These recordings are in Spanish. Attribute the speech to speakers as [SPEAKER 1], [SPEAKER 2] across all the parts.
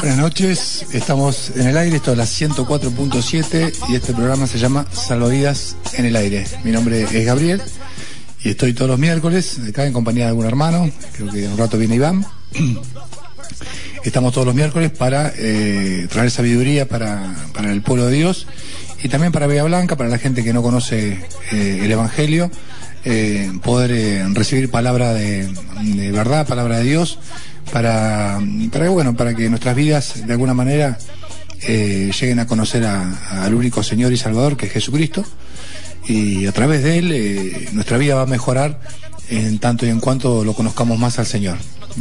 [SPEAKER 1] Buenas noches, estamos en el aire, esto es la 104.7 y este programa se llama Salvavidas en el aire. Mi nombre es Gabriel y estoy todos los miércoles acá en compañía de algún hermano, creo que un rato viene Iván. Estamos todos los miércoles para eh, traer sabiduría para, para el pueblo de Dios y también para Villa Blanca, para la gente que no conoce eh, el Evangelio, eh, poder eh, recibir palabra de, verdad, palabra de Dios, para, bueno, para que nuestras vidas de alguna manera eh, lleguen a conocer a, al único Señor y Salvador que es Jesucristo y a través de él nuestra vida va a mejorar en tanto y en cuanto lo conozcamos más al Señor.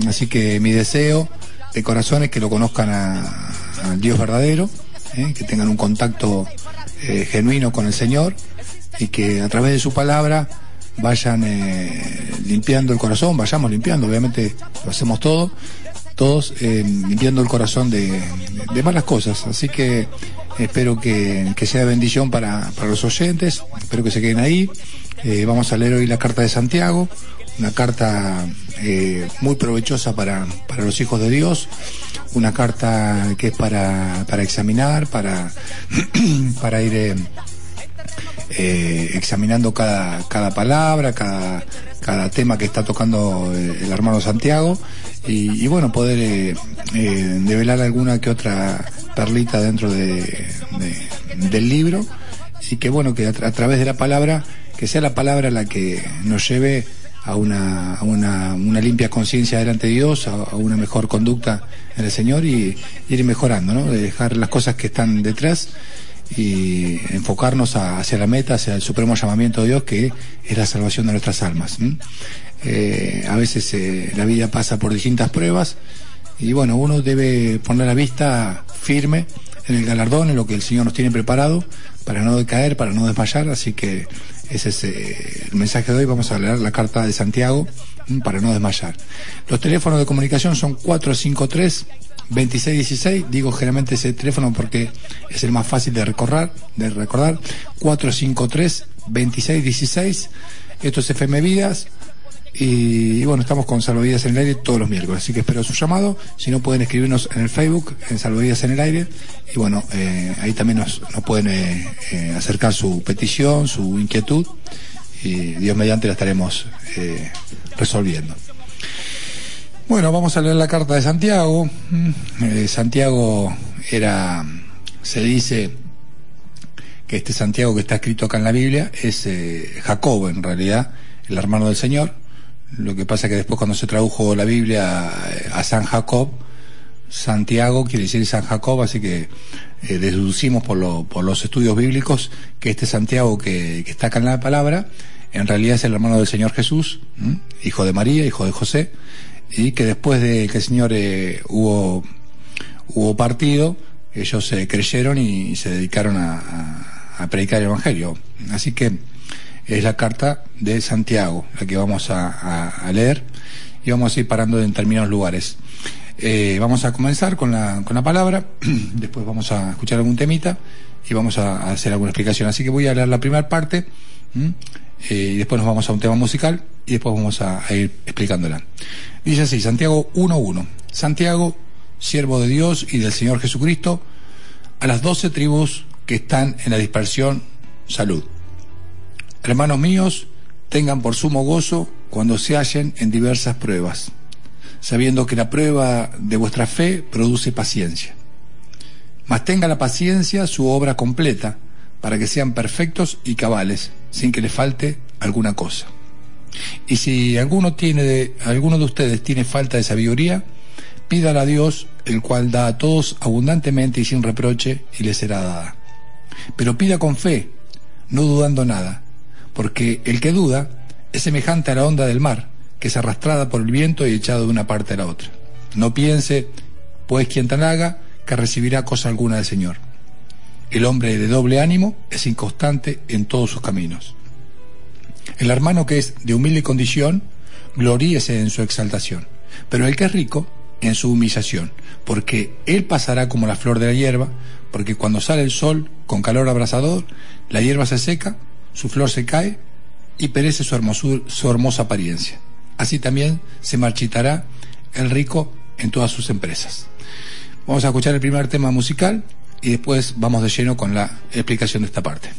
[SPEAKER 1] Así que mi deseo de corazón es que lo conozcan al Dios verdadero, que tengan un contacto genuino con el Señor y que a través de su palabra vayan eh, limpiando el corazón, vayamos limpiando, obviamente lo hacemos todo, todos eh, limpiando el corazón de, de, malas cosas. Así que espero que, que sea bendición para, para, los oyentes, espero que se queden ahí. Eh, vamos a leer hoy la carta de Santiago, una carta eh, muy provechosa para, para los hijos de Dios, una carta que es para, para examinar, para, para ir eh, eh, examinando cada, cada palabra, cada, cada tema que está tocando el hermano Santiago y, y bueno, poder eh, eh, develar alguna que otra perlita dentro de, de, del libro y que bueno, que a, través de la palabra, que sea la palabra la que nos lleve a una, a una, una limpia conciencia delante de Dios, a, a, una mejor conducta en el Señor y, y ir mejorando, ¿no? De dejar las cosas que están detrás y enfocarnos hacia la meta, hacia el supremo llamamiento de Dios que es la salvación de nuestras almas. Eh, a veces eh, la vida pasa por distintas pruebas y bueno, uno debe poner la vista firme en el galardón, en lo que el Señor nos tiene preparado para no decaer, para no desmayar, así que ese es eh, el mensaje de hoy. Vamos a leer la carta de Santiago para no desmayar. Los teléfonos de comunicación son 453 2616, digo generalmente ese teléfono porque es el más fácil de recordar, de recordar, 453 2616, esto es FM Vidas, y, bueno, estamos con Salvavidas en el aire todos los miércoles, así que espero su llamado, si no pueden escribirnos en el Facebook, en Salvavidas en el aire, y bueno, eh, ahí también nos, nos pueden eh, eh, acercar su petición, su inquietud, y Dios mediante la estaremos eh, resolviendo. Bueno, vamos a leer la carta de Santiago. Eh, Santiago era, se dice que este Santiago que está escrito acá en la Biblia es eh, Jacob, en realidad, el hermano del Señor. Lo que pasa que después cuando se tradujo la Biblia a, San Jacob, Santiago quiere decir San Jacob, así que eh, deducimos por, lo, por, los estudios bíblicos que este Santiago que, que, está acá en la palabra, en realidad es el hermano del Señor Jesús, hijo de María, hijo de José, y que después de que el Señor eh, hubo, hubo partido, ellos se creyeron y se dedicaron a, predicar el Evangelio. Así que es la carta de Santiago, la que vamos a, a leer y vamos a ir parando en determinados lugares. Eh, vamos a comenzar con la, con la palabra, después vamos a escuchar algún temita y vamos a, hacer alguna explicación. Así que voy a leer la primera parte eh, y después nos vamos a un tema musical y después vamos a ir explicándola. Dice así, Santiago 1.1. Santiago, siervo de Dios y del Señor Jesucristo, a las doce tribus que están en la dispersión, salud. Hermanos míos, tengan por sumo gozo cuando se hallen en diversas pruebas sabiendo que la prueba de vuestra fe produce paciencia. Mas tenga la paciencia su obra completa, para que sean perfectos y cabales, sin que le falte alguna cosa. Y si alguno tiene de, alguno de ustedes tiene falta de sabiduría, pídala a Dios, el cual da a todos abundantemente y sin reproche, y le será dada. Pero pida con fe, no dudando nada, porque el que duda es semejante a la onda del mar, que es arrastrada por el viento y echada de una parte a la otra. No piense, pues quien tan haga, que recibirá cosa alguna del Señor. El hombre de doble ánimo es inconstante en todos sus caminos. El hermano que es de humilde condición, gloríese en su exaltación, pero el que es rico, en su humillación, porque él pasará como la flor de la hierba, porque cuando sale el sol con calor abrasador, la hierba se seca, su flor se cae
[SPEAKER 2] y perece su, hermosura, su hermosa apariencia. Así también se marchitará el rico en todas sus empresas. Vamos a escuchar el primer tema musical y después vamos de lleno con la explicación de esta parte.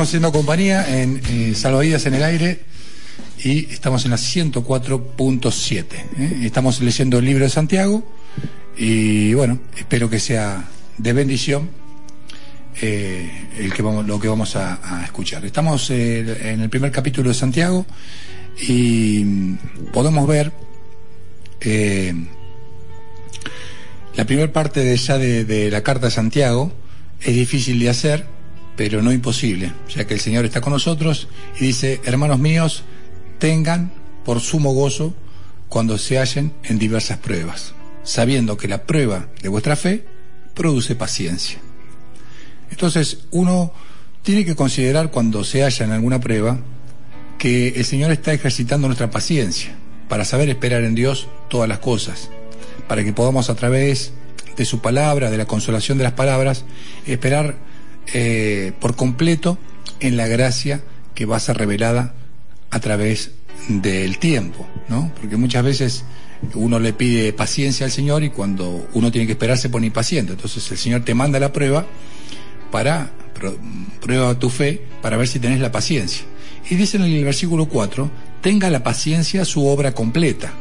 [SPEAKER 2] Seguimos haciendo compañía en eh, Salvavidas en el Aire y estamos en la 104.7. ¿eh? Estamos leyendo el libro de Santiago y bueno, espero que sea de bendición eh, el que vamos, lo que vamos a, escuchar. Estamos en el primer capítulo de Santiago y podemos ver la primera parte de ya de la carta de Santiago es difícil de hacer pero no imposible, ya que el Señor está con nosotros y dice, hermanos míos, tengan por sumo gozo
[SPEAKER 1] cuando se hallen en diversas pruebas, sabiendo que la prueba de vuestra fe produce paciencia. Entonces, uno tiene que considerar cuando se halla en alguna prueba que el Señor está ejercitando nuestra paciencia para saber esperar en Dios todas las cosas, para que podamos a través de su palabra, de la consolación de las palabras, esperar eh, por completo en la gracia que va a ser revelada a través del tiempo, ¿no? Porque muchas veces uno le pide paciencia al Señor y cuando uno tiene que esperar se pone impaciente. Entonces el Señor te manda la prueba para prueba tu fe para ver si tenés la paciencia. Y dice en el versículo 4, tenga la paciencia su obra completa.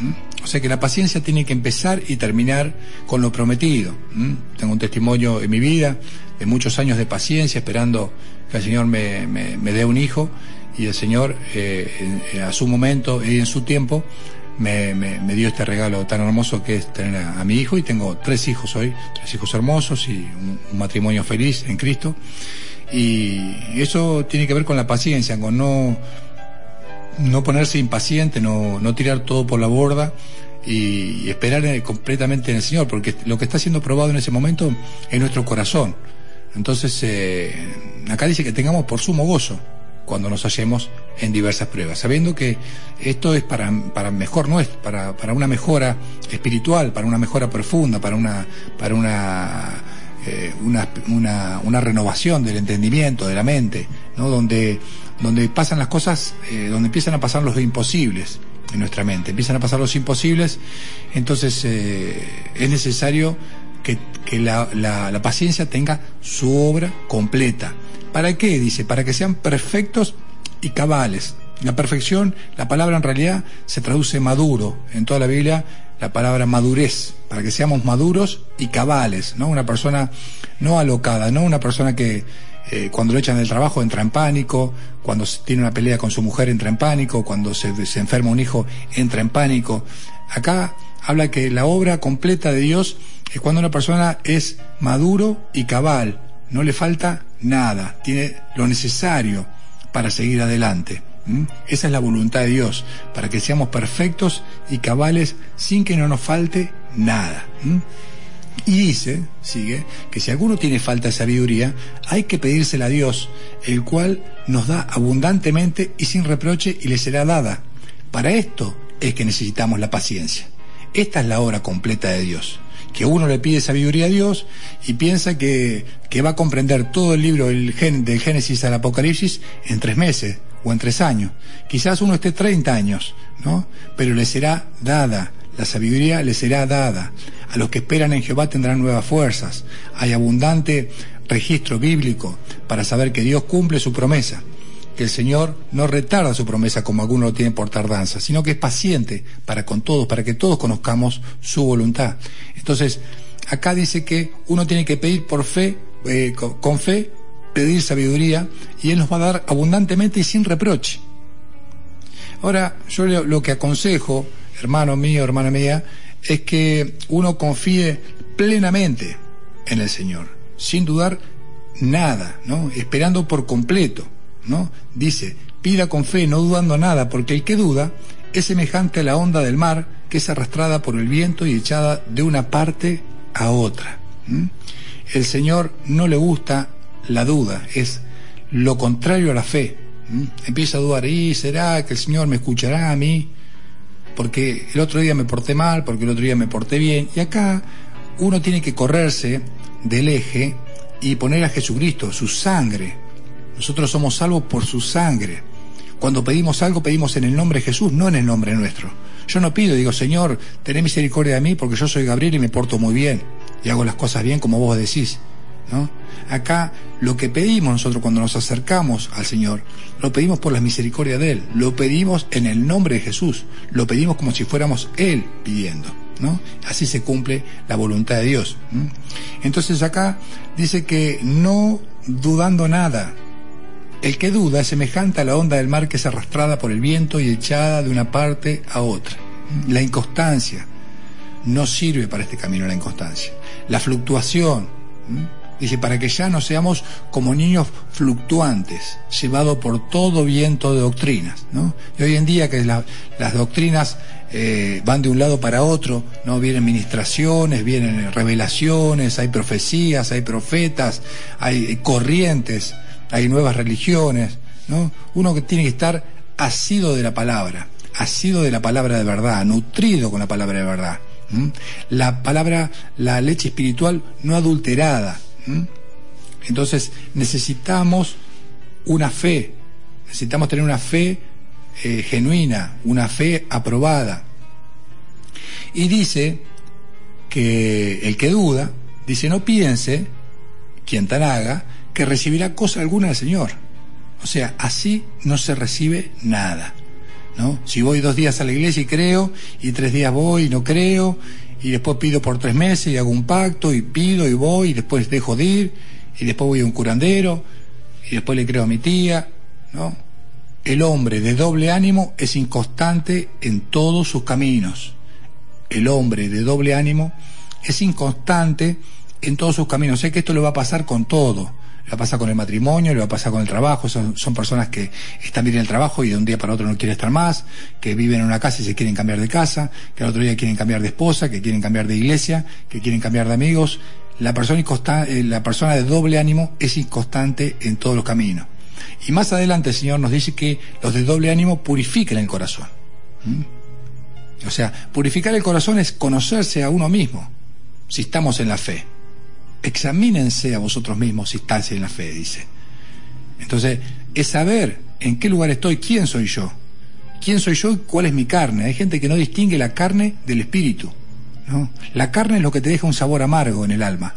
[SPEAKER 1] ¿Mm? O sea que la paciencia tiene que empezar y terminar con lo prometido. ¿Mm? Tengo un testimonio en mi vida de muchos años de paciencia esperando que el Señor me, me, dé un hijo y el Señor eh, a su momento y en su tiempo me, me, dio este regalo tan hermoso que es tener a, mi hijo y tengo tres hijos hoy, tres hijos hermosos y un, matrimonio feliz en Cristo. Y eso tiene que ver con la paciencia, con no, no ponerse impaciente, no, no tirar todo por la borda y, esperar completamente en el Señor, porque lo que está siendo probado en ese momento es nuestro corazón. Entonces, eh, acá dice que tengamos por sumo gozo cuando nos hallemos en diversas pruebas, sabiendo que esto es para, para mejor nuestro, para, para una mejora espiritual, para una mejora profunda, para una, para una, eh, una, una, una, renovación del entendimiento, de la mente, ¿no? donde, donde pasan las cosas, eh, donde empiezan a pasar los imposibles en nuestra mente, empiezan a pasar los imposibles, entonces eh, es necesario que, que la, la, paciencia tenga su obra completa ¿Para qué? Dice, para que sean perfectos y cabales. La perfección, la palabra en realidad se traduce maduro. En toda la Biblia, la palabra madurez, para que seamos maduros y cabales, ¿no? Una persona no alocada, no una persona que eh, cuando lo echan del trabajo entra en pánico, cuando tiene una pelea con su mujer entra en pánico, cuando se, se enferma un hijo entra en pánico. Acá habla que la obra completa de Dios es cuando una persona es maduro y cabal, no le falta nada, tiene lo necesario para seguir adelante. Esa es la voluntad de Dios, para que seamos perfectos y cabales sin que no nos falte nada. Y dice, sigue, que si alguno tiene falta de sabiduría, hay que pedírsela a Dios, el cual nos da abundantemente y sin reproche y le será dada. Para esto es que necesitamos la paciencia. Esta es la obra completa de Dios que uno le pide sabiduría a Dios y piensa que, que va a comprender todo el libro del, del Génesis al Apocalipsis en tres meses o en tres años. Quizás uno esté 30 años, ¿no? Pero le será dada, la sabiduría le será dada. A los que esperan en Jehová tendrán nuevas fuerzas. Hay abundante registro bíblico para saber que Dios cumple su promesa que el Señor no retarda su promesa como algunos lo tienen por tardanza, sino que es paciente para con todos, para que todos conozcamos su voluntad. Entonces, acá dice que uno tiene que pedir por fe, eh, con, fe, pedir sabiduría, y Él nos va a dar abundantemente y sin reproche. Ahora, yo lo que aconsejo, hermano mío, hermana mía, es que uno confíe plenamente en el Señor, sin dudar nada, ¿no? Esperando por completo. Dice, pida con fe, no dudando nada, porque el que duda es semejante a la onda del mar que es arrastrada por el viento y echada de una parte a otra. El Señor no le gusta la duda, es lo contrario a la fe. Empieza a dudar, ¿y será que el Señor me escuchará a mí? Porque el otro día me porté mal, porque el otro día me porté bien. Y acá uno tiene que correrse del eje y poner a Jesucristo, su sangre, nosotros somos salvos por su sangre. Cuando pedimos algo, pedimos en el nombre de Jesús, no en el nombre nuestro. Yo no pido, digo, Señor, tené misericordia de mí porque yo soy Gabriel y me porto muy bien y hago las cosas bien como vos decís. Acá lo que pedimos nosotros cuando nos acercamos al Señor, lo pedimos por la misericordia de Él, lo pedimos en el nombre de Jesús, lo pedimos como si fuéramos Él pidiendo. Así se cumple la voluntad de Dios. Entonces acá dice que no dudando nada, el que duda es semejante a la onda del mar que es arrastrada por el viento y echada de una parte a otra. La inconstancia no sirve para este camino, la inconstancia. La fluctuación Dice, para que ya no seamos como niños fluctuantes, llevados por todo viento de doctrinas. Y hoy en día que las doctrinas eh, van de un lado para otro, ¿no? Vienen ministraciones, vienen revelaciones, hay profecías, hay profetas, hay corrientes, hay nuevas religiones, ¿no? Uno que tiene que estar asido de la palabra, asido de la palabra de verdad, nutrido con la palabra de verdad. La palabra, la leche espiritual no adulterada. Entonces necesitamos una fe, necesitamos tener una fe eh, genuina, una fe aprobada. Y dice que el que duda, dice, no piense, quien tan haga, que recibirá cosa alguna del Señor. O sea, así no se recibe nada. ¿no? Si voy dos días a la iglesia y creo, y tres días voy y no creo, y después pido por tres meses y hago un pacto, y pido y voy, y después dejo de ir, y después voy a un curandero, y después le creo a mi tía, ¿no? El hombre de doble ánimo es inconstante en todos sus caminos. El hombre de doble ánimo es inconstante en todos sus caminos. Sé que esto le va a pasar con todo. Le va a pasar con el matrimonio, le va a pasar con el trabajo. Son, son personas que están bien en el trabajo y de un día para otro no quieren estar más, que viven en una casa y se quieren cambiar de casa, que al otro día quieren cambiar de esposa, que quieren cambiar de iglesia, que quieren cambiar de amigos. La persona, eh, la persona de doble ánimo es inconstante en todos los caminos. Y más adelante el Señor nos dice que los de doble ánimo purifiquen el corazón. ¿Mm? O sea, purificar el corazón es conocerse a uno mismo, si estamos en la fe. Examínense a vosotros mismos si estáis en la fe, dice. Entonces, es saber en qué lugar estoy, quién soy yo. ¿Quién soy yo y cuál es mi carne? Hay gente que no distingue la carne del espíritu. ¿no? La carne es lo que te deja un sabor amargo en el alma.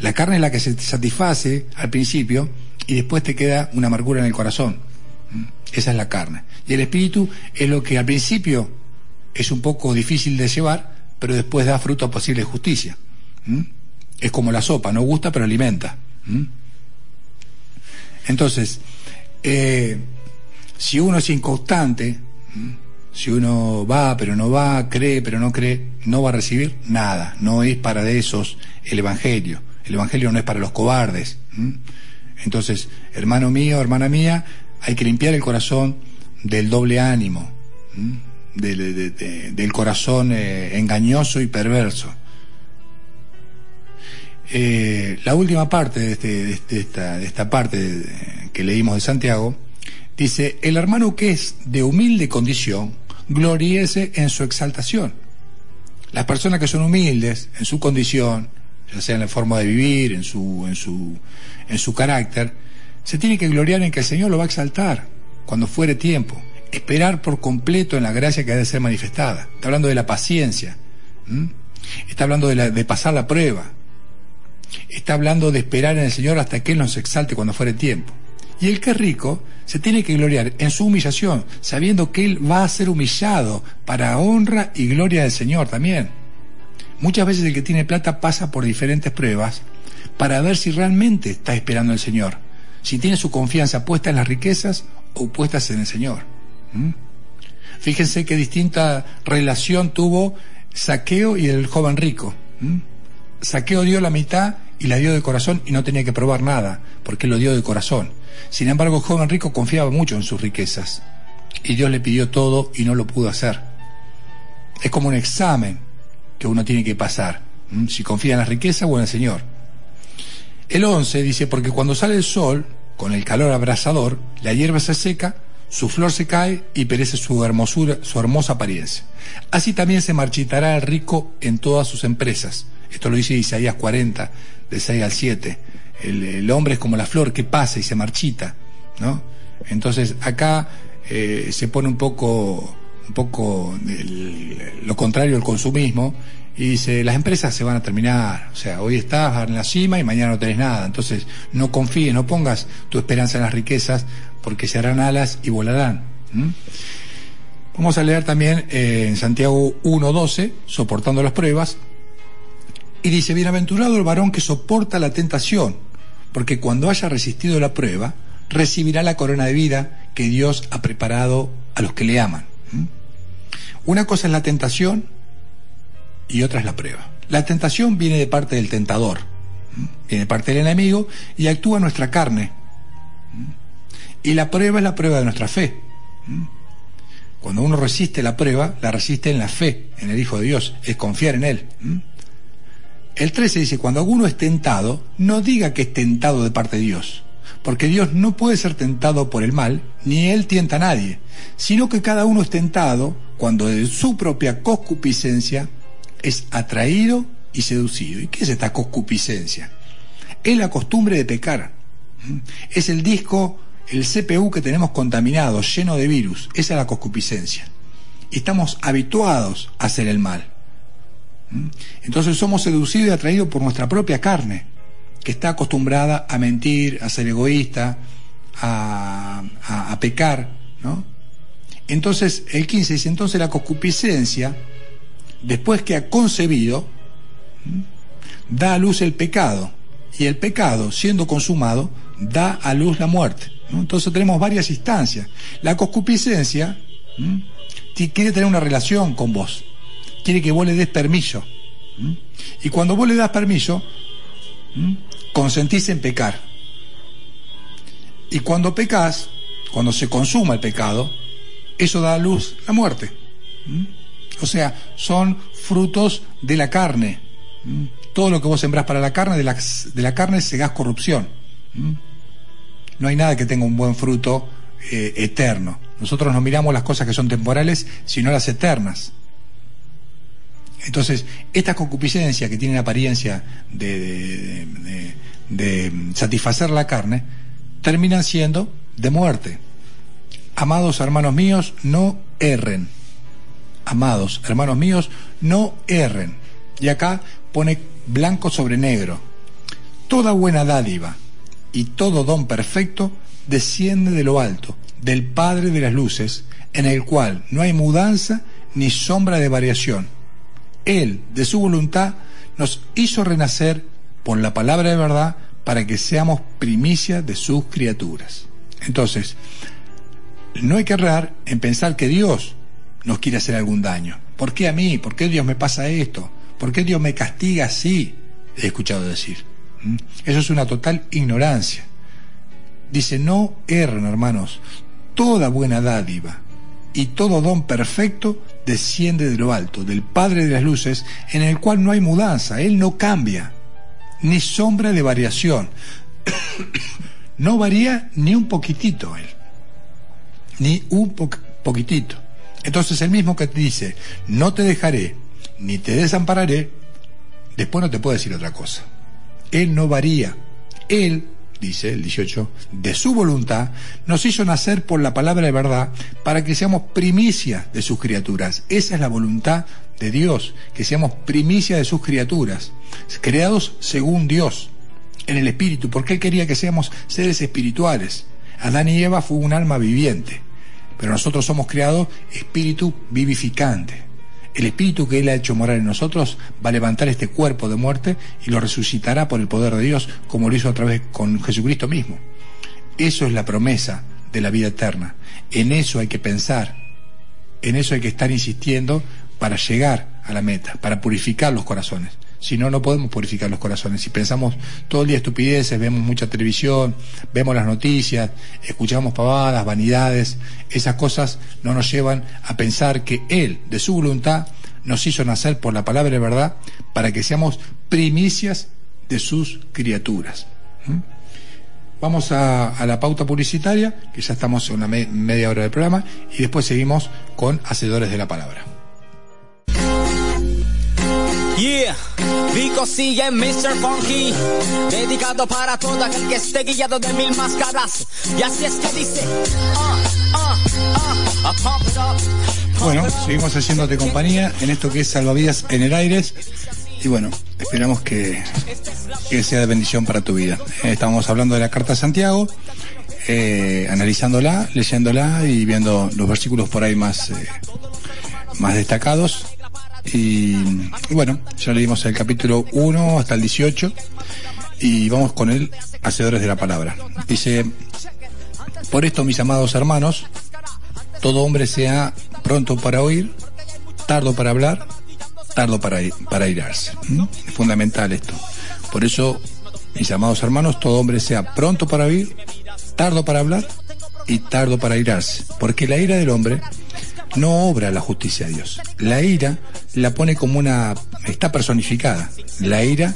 [SPEAKER 1] La carne es la que se te satisface al principio y después te queda una amargura en el corazón. ¿Mm? Esa es la carne. Y el espíritu es lo que al principio es un poco difícil de llevar, pero después da fruto posible de justicia. ¿Mm? Es como la sopa, no gusta pero alimenta. Entonces, eh, si uno es inconstante, si uno va pero no va, cree pero no cree, no va a recibir nada. No es para de esos el Evangelio. El Evangelio no es para los cobardes. Entonces, hermano mío, hermana mía, hay que limpiar el corazón del doble ánimo, del, corazón eh, engañoso y perverso. Eh, la última parte de, este, esta, esta, parte que leímos de Santiago dice, el hermano que es de humilde condición, gloríese en su exaltación. Las personas que son humildes en su condición, ya sea en la forma de vivir, en su, en su, en su carácter, se tiene que gloriar en que el Señor lo va a exaltar cuando fuere tiempo. Esperar por completo en la gracia que ha de ser manifestada. Está hablando de la paciencia. Está hablando de, la, de pasar la prueba. Está hablando de esperar en el Señor hasta que Él nos exalte cuando fuere tiempo. Y el que es rico se tiene que gloriar en su humillación, sabiendo que Él va a ser humillado para honra y gloria del Señor también. Muchas veces el que tiene plata pasa por diferentes pruebas para ver si realmente está esperando al Señor, si tiene su confianza puesta en las riquezas o puestas en el Señor. ¿Mm? Fíjense qué distinta relación tuvo Saqueo y el joven rico. ¿Mm? Saqueo dio la mitad y la dio de corazón y no tenía que probar nada, porque lo dio de corazón. Sin embargo, el joven rico confiaba mucho en sus riquezas y Dios le pidió todo y no lo pudo hacer. Es como un examen que uno tiene que pasar, si confía en la riqueza o en el Señor. El 11 dice, porque cuando sale el sol, con el calor abrasador, la hierba se seca, su flor se cae y perece su hermosura, su hermosa apariencia. Así también se marchitará el rico en todas sus empresas. Esto lo dice Isaías 40, de 6 al 7. El, hombre es como la flor que pasa y se marchita, ¿no? Entonces acá eh, se pone un poco un poco lo contrario al consumismo, y dice, las empresas se van a terminar, o sea, hoy estás en la cima y mañana no tenés nada, entonces no confíes, no pongas tu esperanza en las riquezas, porque se harán alas y volarán. Vamos a leer también eh, en Santiago 1.12, soportando las pruebas, y dice, bienaventurado el varón que soporta la tentación, porque cuando haya resistido la prueba, recibirá la corona de vida que Dios ha preparado a los que le aman. Una cosa es la tentación y otra es la prueba. La tentación viene de parte del tentador. viene parte del enemigo y actúa nuestra carne. Y la prueba es la prueba de nuestra fe. Cuando uno resiste la prueba, la resiste en la fe, en el Hijo de Dios, es confiar en Él. El 13 dice, cuando alguno es tentado, no diga que es tentado de parte de Dios, porque Dios no puede ser tentado por el mal, ni Él tienta a nadie, sino que cada uno es tentado cuando de su propia concupiscencia es atraído y seducido. ¿Y qué es esta concupiscencia? Es la costumbre de pecar. Es el disco el CPU que tenemos contaminado, lleno de virus, esa es la concupiscencia. Estamos habituados a hacer el mal. ¿Mm? Entonces somos seducidos y atraídos por nuestra propia carne, que está acostumbrada a mentir, a ser egoísta, a, pecar, ¿no? Entonces, el 15 dice, entonces la concupiscencia, después que ha concebido, da a luz el pecado, y el pecado, siendo consumado, da a luz la muerte. Entonces tenemos varias instancias. La concupiscencia quiere tener una relación con vos, quiere que vos le des permiso. Y cuando vos le das permiso, consentís en pecar. Y cuando pecas, cuando se consuma el pecado, eso da a luz la muerte. O sea, son frutos de la carne. Todo lo que vos sembrás para la carne, de la, de la carne segás corrupción no hay nada que tenga un buen fruto eh, eterno. Nosotros no miramos las cosas que son temporales, sino las eternas. Entonces, esta concupiscencia que tiene apariencia de, de, satisfacer la carne, terminan siendo de muerte. Amados hermanos míos, no erren. Amados hermanos míos, no erren. Y acá pone blanco sobre negro. Toda buena dádiva y todo don perfecto desciende de lo alto, del Padre de las Luces, en el cual no hay mudanza ni sombra de variación. Él, de su voluntad, nos hizo renacer por la palabra de verdad para que seamos primicia de sus criaturas. Entonces, no hay que errar en pensar que Dios nos quiere hacer algún daño. ¿Por qué a mí? ¿Por qué Dios me pasa esto? ¿Por qué Dios me castiga así? He escuchado decir. Eso es una total ignorancia. Dice, no erren, hermanos, toda buena dádiva y todo don perfecto desciende de lo alto, del Padre de las Luces, en el cual no hay mudanza, Él no cambia, ni sombra de variación. no varía ni un poquitito Él, ni un poquitito. Entonces el mismo que te dice, no te dejaré, ni te desampararé, después no te puede decir otra cosa. Él no varía. Él, dice el 18, de su voluntad, nos hizo nacer por la palabra de verdad para que seamos primicia de sus criaturas. Esa es la voluntad de Dios, que seamos primicia de sus criaturas, creados según Dios, en el Espíritu, porque Él quería que seamos seres espirituales. Adán y Eva fue un alma viviente, pero nosotros somos creados espíritu vivificante. El espíritu que Él ha hecho morar en nosotros va a levantar este cuerpo de muerte y lo resucitará por el poder de Dios, como lo hizo otra vez con Jesucristo mismo. Eso es la promesa de la vida eterna. En eso hay que pensar, en eso hay que estar insistiendo para llegar a la meta, para purificar los corazones. Si no, no podemos purificar los corazones. Si pensamos todo el día estupideces, vemos mucha televisión, vemos las noticias, escuchamos pavadas, vanidades, esas cosas no nos llevan a pensar que Él, de su voluntad, nos hizo nacer por la palabra de verdad para que seamos primicias de sus criaturas. ¿Mm? Vamos a, la pauta publicitaria, que ya estamos en una media hora del programa, y después seguimos con Hacedores de la Palabra.
[SPEAKER 3] Yeah, Vico sigue Mr. Funky, dedicado para todo aquel que esté guiado de mil máscaras. Y así es que dice, uh, uh,
[SPEAKER 1] uh, Bueno, seguimos haciéndote compañía en esto que es Salvavidas en el Aires. Y bueno, esperamos que, que sea de bendición para tu vida. Eh, estábamos hablando de la Carta de Santiago, eh, analizándola, leyéndola y viendo los versículos por ahí más, eh, más destacados. Y, bueno, ya leímos el capítulo 1 hasta el 18 y vamos con el Hacedores de la Palabra. Dice, por esto, mis amados hermanos, todo hombre sea pronto para oír, tardo para hablar, tardo para, para irarse. Es fundamental esto. Por eso mis amados hermanos, todo hombre sea pronto para oír, tardo para hablar y tardo para irarse, porque la ira del hombre no obra la justicia de Dios. La ira la pone como una, está personificada. La ira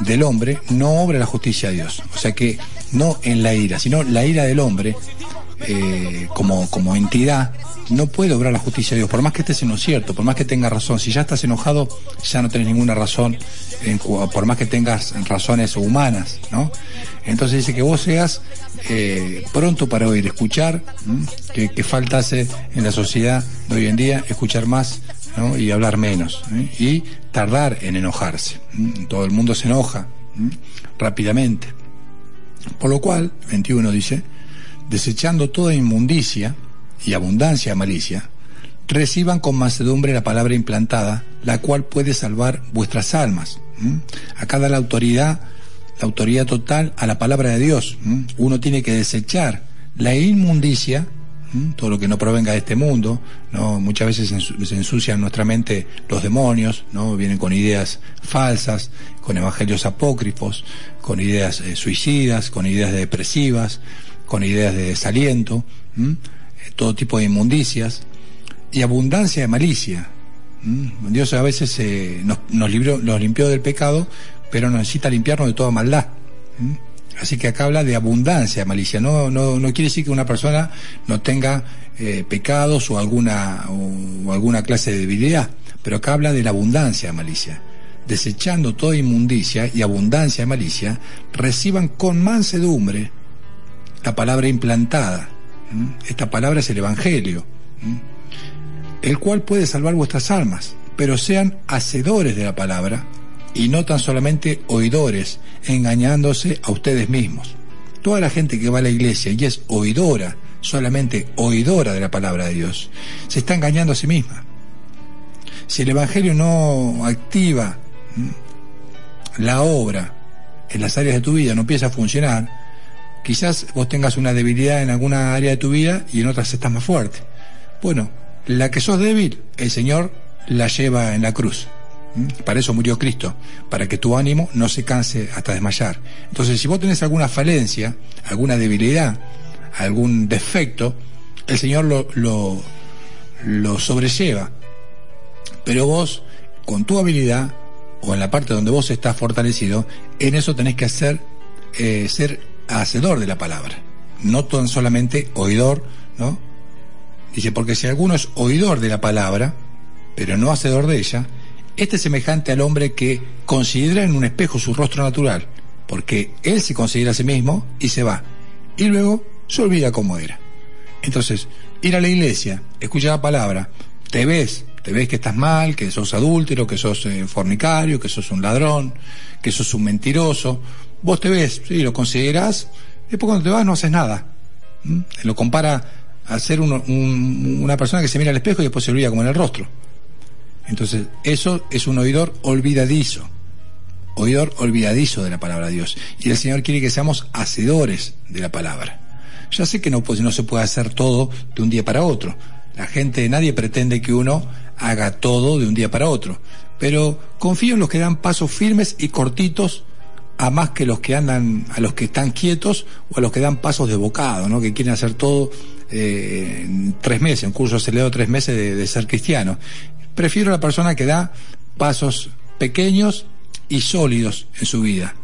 [SPEAKER 1] del hombre no obra la justicia de Dios. O sea que no en la ira, sino la ira del hombre eh, como, como entidad no puede obrar la justicia de Dios, por más que estés en lo cierto, por más que tengas razón. Si ya estás enojado, ya no tenés ninguna razón, por más que tengas razones humanas, ¿no? Entonces dice que vos seas eh, pronto para oír, escuchar, que, que faltase en la sociedad de hoy en día, escuchar más y hablar menos, ¿eh? y tardar en enojarse. Todo el mundo se enoja rápidamente. Por lo cual, 21 dice, desechando toda inmundicia y abundancia malicia, reciban con mansedumbre la palabra implantada, la cual puede salvar vuestras almas. Acá da la autoridad, la autoridad total a la palabra de Dios. Uno tiene que desechar la inmundicia todo lo que no provenga de este mundo, ¿no? Muchas veces se ensucian nuestra mente los demonios, ¿no? Vienen con ideas falsas, con evangelios apócrifos, con ideas eh, suicidas, con ideas depresivas, con ideas de desaliento, eh, todo tipo de inmundicias y abundancia de malicia. Dios a veces eh, nos, nos, nos limpió del pecado, pero necesita limpiarnos de toda maldad. Así que acá habla de abundancia malicia. No, no, no quiere decir que una persona no tenga eh, pecados o alguna, o, alguna clase de debilidad, pero acá habla de la abundancia malicia. Desechando toda inmundicia y abundancia de malicia, reciban con mansedumbre la palabra implantada. Esta palabra es el Evangelio, el cual puede salvar vuestras almas, pero sean hacedores de la palabra y no tan solamente oidores, engañándose a ustedes mismos. Toda la gente que va a la iglesia y es oidora, solamente oidora de la palabra de Dios, se está engañando a sí misma. Si el Evangelio no activa la obra en las áreas de tu vida, no empieza a funcionar, quizás vos tengas una debilidad en alguna área de tu vida y en otras estás más fuerte. Bueno, la que sos débil, el Señor la lleva en la cruz. Para eso murió Cristo, para que tu ánimo no se canse hasta desmayar. Entonces, si vos tenés alguna falencia, alguna debilidad, algún defecto, el Señor lo, lo, sobrelleva. Pero vos, con tu habilidad, o en la parte donde vos estás fortalecido, en eso tenés que hacer, eh, ser hacedor de la palabra. No tan solamente oidor, ¿no? Dice, porque si alguno es oidor de la palabra, pero no hacedor de ella, este es semejante al hombre que considera en un espejo su rostro natural, porque él se considera a sí mismo y se va, y luego se olvida cómo era. Entonces, ir a la iglesia, escuchar la palabra, te ves, te ves que estás mal, que sos adúltero, que sos eh, fornicario, que sos un ladrón, que sos un mentiroso, vos te ves, sí, lo considerás, después cuando te vas no haces nada. Lo compara a ser una persona que se mira al espejo y después se olvida como en el rostro. Entonces, eso es un oidor olvidadizo, oidor olvidadizo de la palabra de Dios. Y el Señor quiere que seamos hacedores de la palabra. Ya sé que no, pues, no se puede hacer todo de un día para otro. La gente, nadie pretende que uno haga todo de un día para otro. Pero confío en los que dan pasos firmes y cortitos a más que los que andan, a los que están quietos o a los que dan pasos de bocado, ¿no? Que quieren hacer todo eh, en tres meses, un curso acelerado tres meses de, de ser cristiano. Prefiero la persona que da pasos pequeños y sólidos en su vida.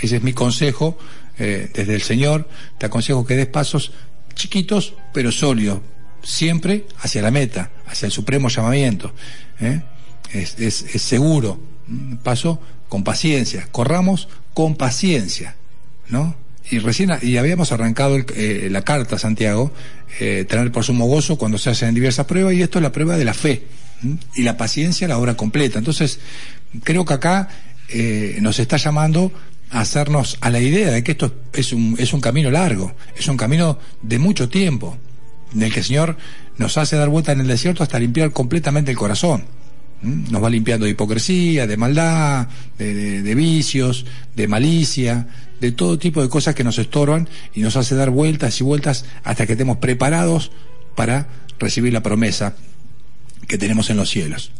[SPEAKER 1] Ese es mi consejo eh, desde el Señor. Te aconsejo que des pasos chiquitos pero sólidos, siempre hacia la meta, hacia el supremo llamamiento. ¿eh? Es, seguro. Paso con paciencia. Corramos con paciencia. ¿No? y recién y habíamos arrancado eh, la carta Santiago tener por sumo gozo cuando se hacen diversas pruebas y esto es la prueba de la fe y la paciencia la obra completa. Entonces, creo que acá eh, nos está llamando a hacernos a la idea de que esto es un, es un camino largo, es un camino de mucho tiempo, en el que el Señor nos hace dar vuelta en el desierto hasta limpiar completamente el corazón. Nos va limpiando de hipocresía, de maldad, de, de, vicios, de malicia, de todo tipo de cosas que nos estorban y nos hace dar vueltas y vueltas hasta que estemos preparados para recibir la promesa que tenemos en los cielos.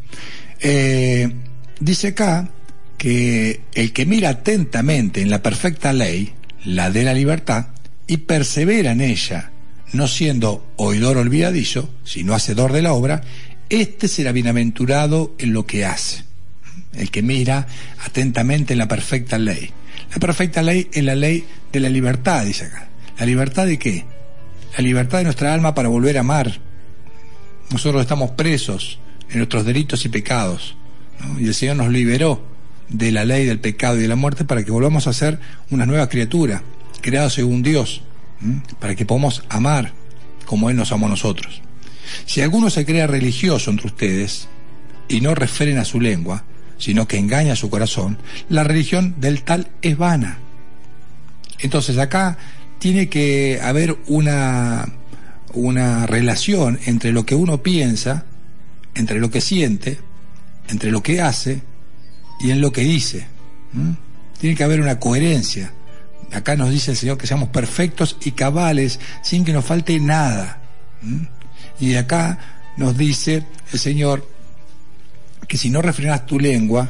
[SPEAKER 1] Eh, dice acá que el que mira atentamente en la perfecta ley, la de la libertad, y persevera en ella, no siendo oidor olvidadizo, sino hacedor de la obra, este será bienaventurado en lo que hace. El que mira atentamente en la perfecta ley. La perfecta ley es la ley de la libertad, dice acá. ¿La libertad de qué? La libertad de nuestra alma para volver a amar. Nosotros estamos presos en nuestros delitos y pecados. Y el Señor nos liberó de la ley del pecado y de la muerte para que volvamos a ser una nueva criatura, creada según Dios, para que podamos amar como Él nos amó a nosotros. Si alguno se crea religioso entre ustedes y no referen a su lengua, sino que engaña su corazón, la religión del tal es vana. Entonces acá tiene que haber una, una relación entre lo que uno piensa, entre lo que siente, entre lo que hace y en lo que dice. Tiene que haber una coherencia. Acá nos dice el Señor que seamos perfectos y cabales sin que nos falte nada. Y acá nos dice el Señor que si no refrenas tu lengua,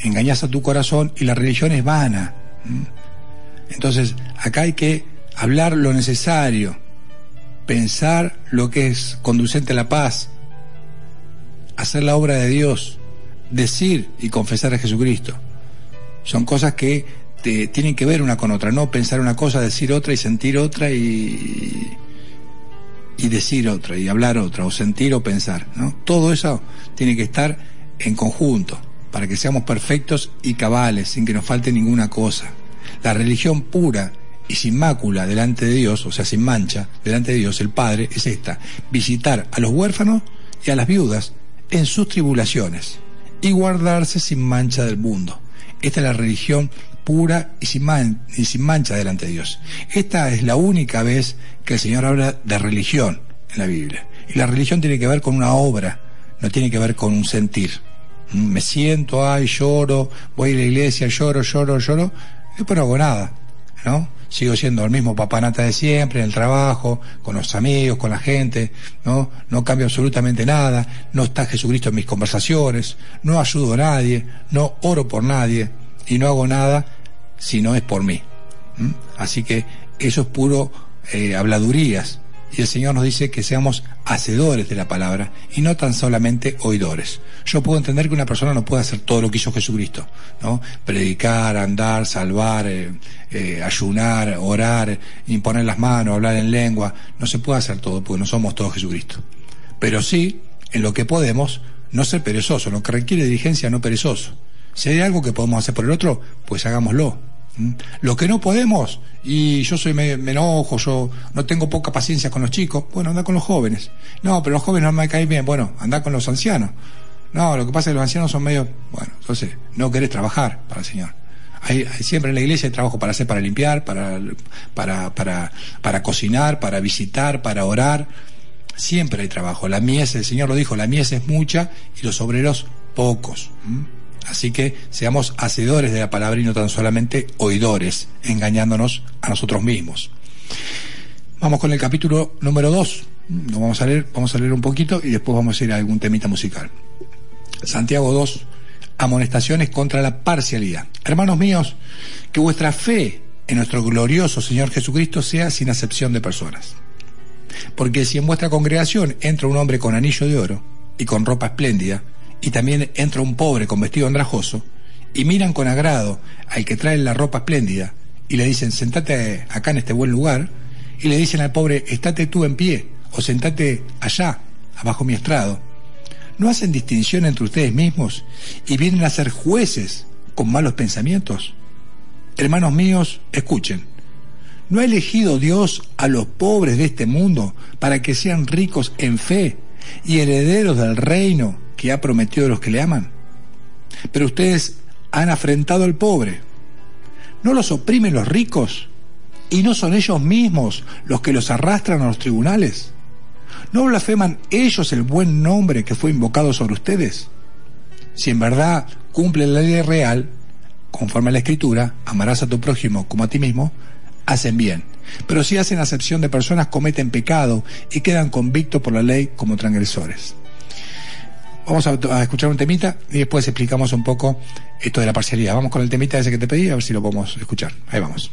[SPEAKER 1] engañas a tu corazón y la religión es vana. Entonces, acá hay que hablar lo necesario, pensar lo que es conducente a la paz, hacer la obra de Dios, decir y confesar a Jesucristo. Son cosas que te, tienen que ver una con otra, no pensar una cosa, decir otra y sentir otra y, y decir otra y hablar otra, o sentir o pensar. ¿no? Todo eso tiene que estar en conjunto para que seamos perfectos y cabales, sin que nos falte ninguna cosa. La religión pura y sin mácula delante de Dios, o sea, sin mancha, delante de Dios, el Padre, es esta, visitar a los huérfanos y a las viudas en sus tribulaciones y guardarse sin mancha del mundo. Esta es la religión pura y sin, y sin mancha delante de Dios. Esta es la única vez que el Señor habla de religión en la Biblia. Y la religión tiene que ver con una obra, no tiene que ver con un sentir. Mm, me siento, ay, lloro, voy a la iglesia, lloro, lloro, lloro, después no hago nada, ¿no? Sigo siendo el mismo papanata de siempre, en el trabajo, con los amigos, con la gente, ¿no? No cambio absolutamente nada, no está Jesucristo en mis conversaciones, no ayudo a nadie, no oro por nadie y no hago nada si no es por mí. Así que eso es puro eh, habladurías. Y el Señor nos dice que seamos hacedores de la palabra y no tan solamente oidores. Yo puedo entender que una persona no puede hacer todo lo que hizo Jesucristo, ¿no? Predicar, andar, salvar, eh, eh, ayunar, orar, imponer las manos, hablar en lengua. No se puede hacer todo porque no somos todos Jesucristo. Pero sí, en lo que podemos, no ser perezoso, lo que requiere diligencia, no perezoso. Si hay algo que podemos hacer por el otro, pues hagámoslo. Lo que no podemos, y yo soy me, enojo, yo no tengo poca paciencia con los chicos, bueno, anda con los jóvenes. No, pero los jóvenes no me caen bien, bueno, anda con los ancianos. No, lo que pasa es que los ancianos son medio, bueno, entonces no querés trabajar para el Señor. Hay, siempre en la iglesia hay trabajo para hacer, para limpiar, para, para, para, para cocinar, para visitar, para orar. Siempre hay trabajo. La mies, el Señor lo dijo, la mies es mucha y los obreros pocos. Así que seamos hacedores de la palabra y no tan solamente oidores, engañándonos a nosotros mismos. Vamos con el capítulo número 2. Lo vamos a leer, vamos a leer un poquito y después vamos a ir a algún temita musical. Santiago 2, amonestaciones contra la parcialidad. Hermanos míos, que vuestra fe en nuestro glorioso Señor Jesucristo sea sin acepción de personas. Porque si en vuestra congregación entra un hombre con anillo de oro y con ropa espléndida, y también entra un pobre con vestido andrajoso, y miran con agrado al que trae la ropa espléndida, y le dicen, sentate acá en este buen lugar, y le dicen al pobre, estate tú en pie, o sentate allá, abajo mi estrado. ¿No hacen distinción entre ustedes mismos y vienen a ser jueces con malos pensamientos? Hermanos míos, escuchen. ¿No ha elegido Dios a los pobres de este mundo para que sean ricos en fe y herederos del reino que ha prometido a los que le aman. Pero ustedes han afrentado al pobre. ¿No los oprimen los ricos? ¿Y no son ellos mismos los que los arrastran a los tribunales? ¿No blasfeman ellos el buen nombre que fue invocado sobre ustedes? Si en verdad cumplen la ley real, conforme a la escritura, amarás a tu prójimo como a ti mismo, hacen bien. Pero si hacen acepción de personas, cometen pecado y quedan convictos por la ley como transgresores. Vamos a, escuchar un temita y después explicamos un poco esto de la parcialidad. Vamos con el temita ese que te pedí, a ver si lo podemos escuchar. Ahí vamos.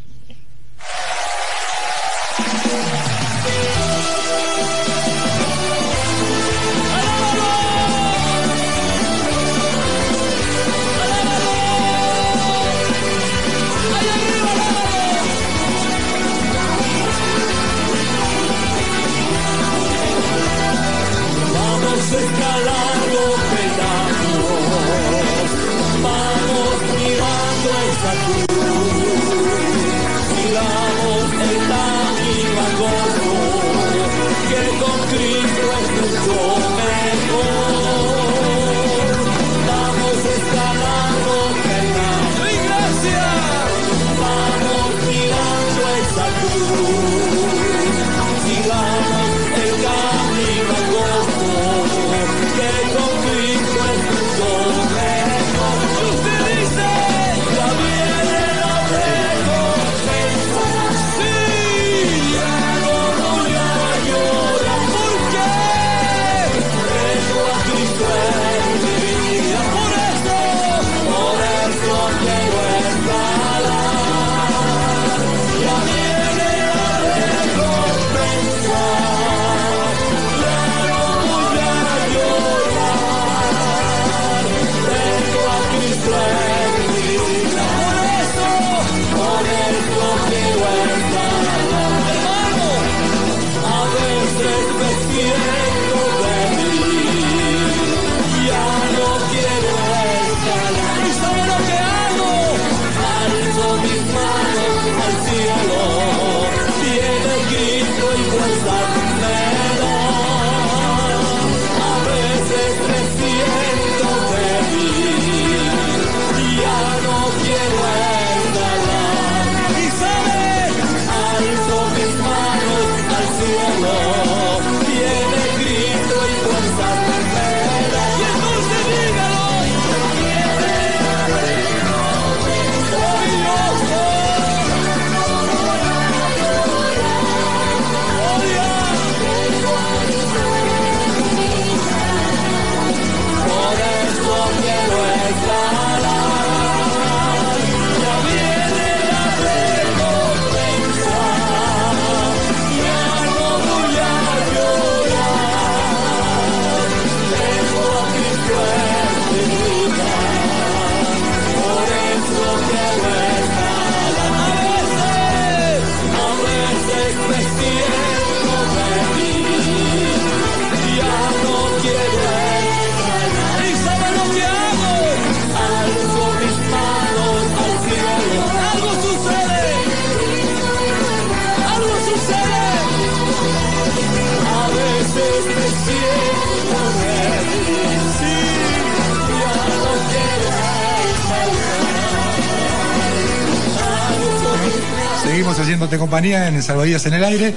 [SPEAKER 1] Haciéndote compañía en Salvadías en el Aire.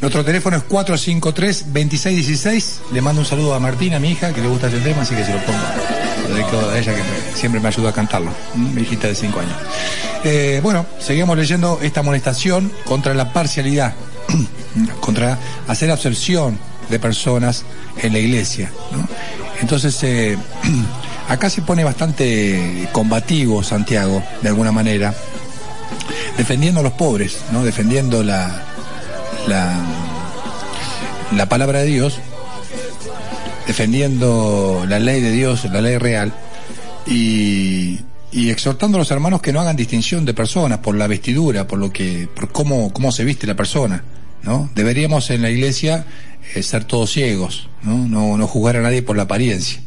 [SPEAKER 1] Nuestro teléfono es 453-2616. Le mando un saludo a Martina, mi hija, que le gusta este tema, así que se lo pongo. Lo dedico a ella, que siempre me ayuda a cantarlo. Mi hijita de 5 años. Eh, bueno, seguimos leyendo esta amonestación contra la parcialidad, contra hacer absorción de personas en la iglesia. Entonces, eh, acá se pone bastante combativo Santiago, de alguna manera defendiendo a los pobres, ¿no? defendiendo la, la, la palabra de Dios, defendiendo la ley de Dios, la ley real, y, exhortando a los hermanos que no hagan distinción de personas por la vestidura, por lo que, por cómo, cómo se viste la persona, ¿no? Deberíamos en la iglesia eh, ser todos ciegos, ¿no? ¿no? No juzgar a nadie por la apariencia.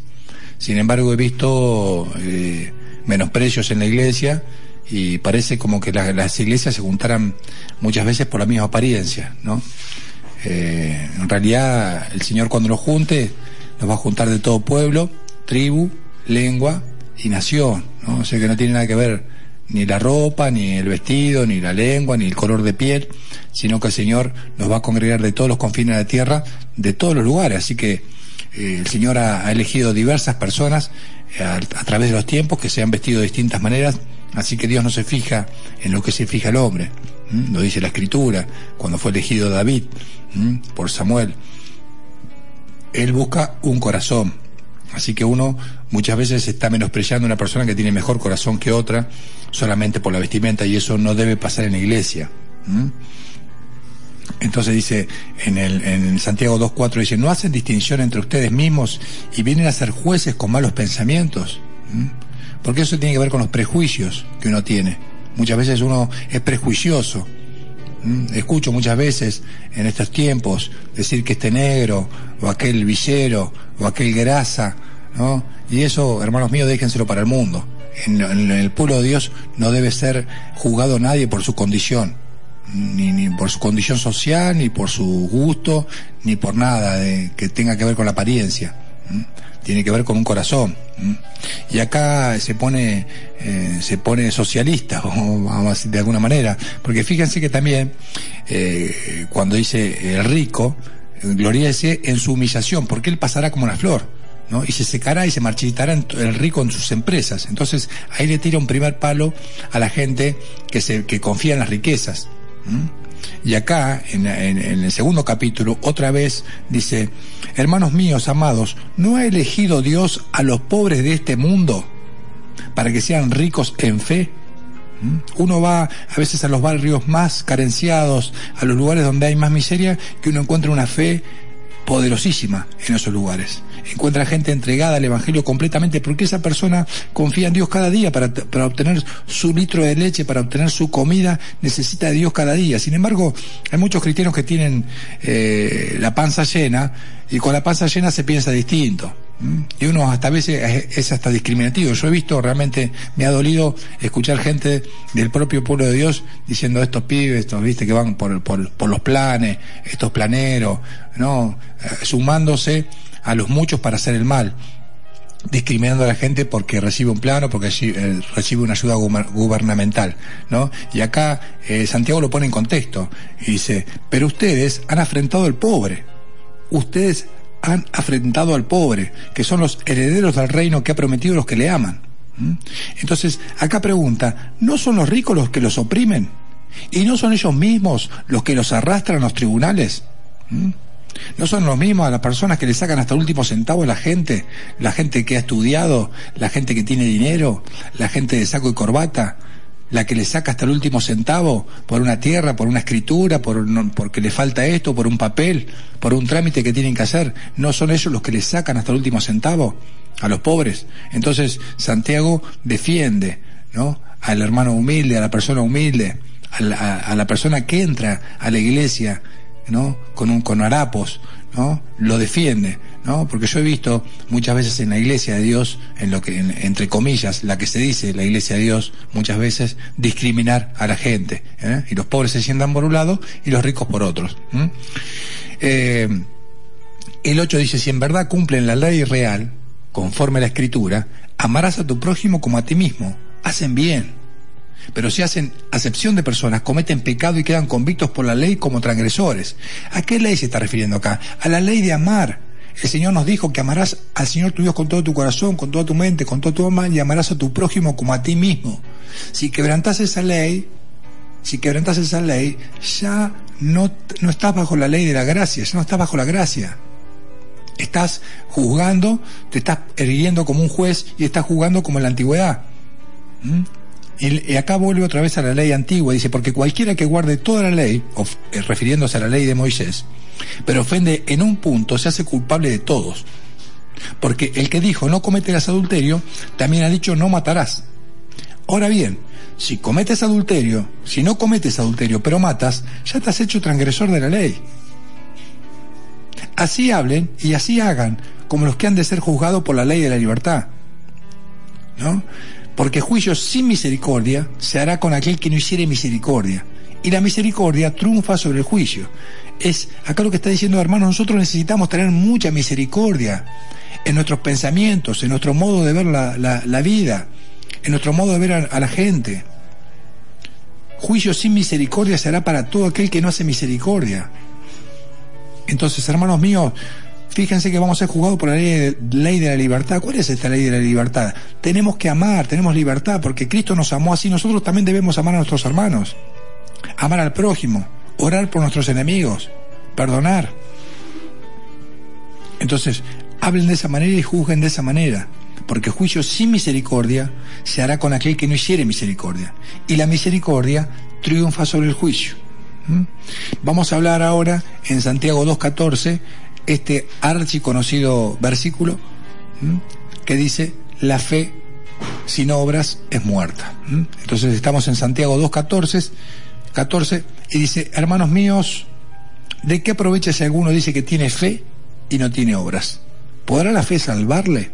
[SPEAKER 1] Sin embargo, he visto eh, menosprecios en la iglesia y parece como que las iglesias se juntaran muchas veces por la misma apariencia, ¿no? Eh, en realidad, el Señor cuando los junte, los va a juntar de todo pueblo, tribu, lengua y nación, ¿no? O sea que no tiene nada que ver ni la ropa, ni el vestido, ni la lengua, ni el color de piel, sino que el Señor nos va a congregar de todos los confines de la tierra, de todos los lugares. Así que eh, el Señor ha, elegido diversas personas eh, a, través de los tiempos que se han vestido de distintas maneras Así que Dios no se fija en lo que se fija el hombre. Lo dice la escritura, cuando fue elegido David por Samuel. Él busca un corazón. Así que uno muchas veces está menospreciando a una persona que tiene mejor corazón que otra solamente por la vestimenta y eso no debe pasar en la iglesia. Entonces dice en el en Santiago 2.4 dice, no hacen distinción entre ustedes mismos y vienen a ser jueces con malos pensamientos. Porque eso tiene que ver con los prejuicios que uno tiene. Muchas veces uno es prejuicioso. Escucho muchas veces en estos tiempos decir que este negro, o aquel villero, o aquel grasa, ¿no? Y eso, hermanos míos, déjenselo para el mundo. En, el pueblo de Dios no debe ser juzgado nadie por su condición ni, por su condición social, ni por su gusto, ni por nada de, que tenga que ver con la apariencia. Tiene que ver con un corazón. Y acá se pone, eh, se pone socialista, o vamos a decir de alguna manera, porque fíjense que también eh, cuando dice el rico, gloria en su humillación, porque él pasará como una flor. ¿no? y se secará y se marchitará el rico en sus empresas. Entonces ahí le tira un primer palo a la gente que, se, que confía en las riquezas. Y acá, en, el segundo capítulo, otra vez dice, hermanos míos, amados, ¿no ha elegido Dios a los pobres de este mundo para que sean ricos en fe? Uno va a veces a los barrios más carenciados, a los lugares donde hay más miseria, que uno encuentra una fe poderosísima en esos lugares. Encuentra gente entregada al Evangelio completamente porque esa persona confía en Dios cada día para, para obtener su litro de leche, para obtener su comida, necesita de Dios cada día. Sin embargo, hay muchos cristianos que tienen eh, la panza llena y con la panza llena se piensa distinto. Y uno hasta a veces es hasta discriminativo. Yo he visto, realmente me ha dolido escuchar gente del propio pueblo de Dios diciendo estos pibes, estos, viste, que van por, por, por los planes, estos planeros, ¿no? Eh, sumándose a los muchos para hacer el mal discriminando a la gente porque recibe un plano, porque eh, recibe una ayuda gubernamental, ¿no? Y acá eh, Santiago lo pone en contexto y dice, pero ustedes han afrentado al pobre, ustedes han afrentado al pobre, que son los herederos del reino que ha prometido los que le aman. ¿Mm? Entonces, acá pregunta, ¿no son los ricos los que los oprimen? ¿Y no son ellos mismos los que los arrastran a los tribunales? ¿Mm? ¿No son los mismos a las personas que le sacan hasta el último centavo a la gente? La gente que ha estudiado, la gente que tiene dinero, la gente de saco y corbata, la que le saca hasta el último centavo por una tierra, por una escritura, por porque le falta esto, por un papel, por un trámite que tienen que hacer. ¿No son ellos los que le sacan hasta el último centavo a los pobres? Entonces Santiago defiende, ¿no? Al hermano humilde, a la persona humilde, a la, a la persona que entra a la iglesia, ¿no? Con un con harapos, ¿no? Lo defiende, ¿no? Porque yo he visto muchas veces en la iglesia de Dios, en lo que, entre comillas, la que se dice la iglesia de Dios, muchas veces discriminar a la gente, ¿eh? y los pobres se sientan por un lado y los ricos por otros. Eh, el 8 dice, si en verdad cumplen la ley real, conforme a la escritura, amarás a tu prójimo como a ti mismo, hacen bien. Pero si hacen acepción de personas, cometen pecado y quedan convictos por la ley como transgresores. ¿A qué ley se está refiriendo acá? A la ley de amar. El Señor nos dijo que amarás al Señor tu Dios con todo tu corazón, con toda tu mente, con todo tu alma y amarás a tu prójimo como a ti mismo. Si quebrantas esa ley, si quebrantas esa ley, ya no, no estás bajo la ley de la gracia, ya no estás bajo la gracia. Estás juzgando, te estás erguiendo como un juez y estás juzgando como en la antigüedad. ¿Mm? Y acá vuelve otra vez a la ley antigua, dice, porque cualquiera que guarde toda la ley, eh, refiriéndose a la ley de Moisés, pero ofende en un punto, se hace culpable de todos. Porque el que dijo no cometerás adulterio, también ha dicho no matarás. Ahora bien, si cometes adulterio, si no cometes adulterio, pero matas, ya te has hecho transgresor de la ley. Así hablen y así hagan, como los que han de ser juzgados por la ley de la libertad. ¿No? Porque juicio sin misericordia se hará con aquel que no hiciere misericordia. Y la misericordia triunfa sobre el juicio. Es acá lo que está diciendo, hermano, nosotros necesitamos tener mucha misericordia en nuestros pensamientos, en nuestro modo de ver la, vida, en nuestro modo de ver a, la gente. Juicio sin misericordia se hará para todo aquel que no hace misericordia. Entonces, hermanos míos, Fíjense que vamos a ser juzgados por la ley de, la libertad. ¿Cuál es esta ley de la libertad? Tenemos que amar, tenemos libertad, porque Cristo nos amó así. Nosotros también debemos amar a nuestros hermanos, amar al prójimo, orar por nuestros enemigos, perdonar. Entonces, hablen de esa manera y juzguen de esa manera, porque juicio sin misericordia se hará con aquel que no hiciere misericordia, y la misericordia triunfa sobre el juicio. ¿Mm? Vamos a hablar ahora en Santiago 2.14, este archiconocido versículo que dice, la fe sin obras es muerta. Entonces estamos en Santiago 2.14 14, y dice, hermanos míos, ¿de qué aprovecha si alguno dice que tiene fe y no tiene obras? ¿Podrá la fe salvarle?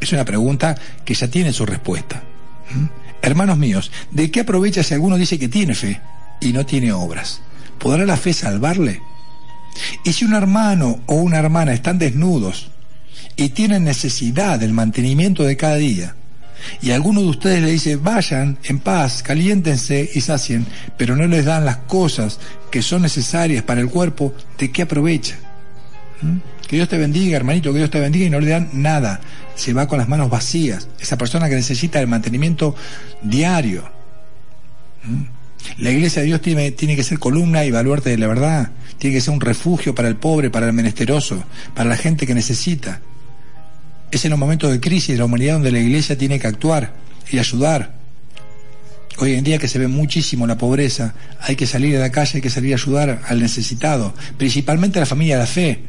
[SPEAKER 1] Es una pregunta que ya tiene su respuesta. Hermanos míos, ¿de qué aprovecha si alguno dice que tiene fe y no tiene obras? ¿Podrá la fe salvarle? Y si un hermano o una hermana están desnudos y tienen necesidad del mantenimiento de cada día, y alguno de ustedes le dice, vayan en paz, caliéntense y sacien, pero no les dan las cosas que son necesarias para el cuerpo, ¿de qué aprovecha? ¿Mm? Que Dios te bendiga, hermanito, que Dios te bendiga y no le dan nada. Se va con las manos vacías. Esa persona que necesita el mantenimiento diario. ¿Mm? La iglesia de Dios tiene, que ser columna y baluarte de la verdad. Tiene que ser un refugio para el pobre, para el menesteroso, para la gente que necesita. Es en los momentos de crisis de la humanidad donde la iglesia tiene que actuar y ayudar. Hoy en día que se ve muchísimo la pobreza, hay que salir de la calle, hay que salir a ayudar al necesitado, principalmente a la familia de la fe.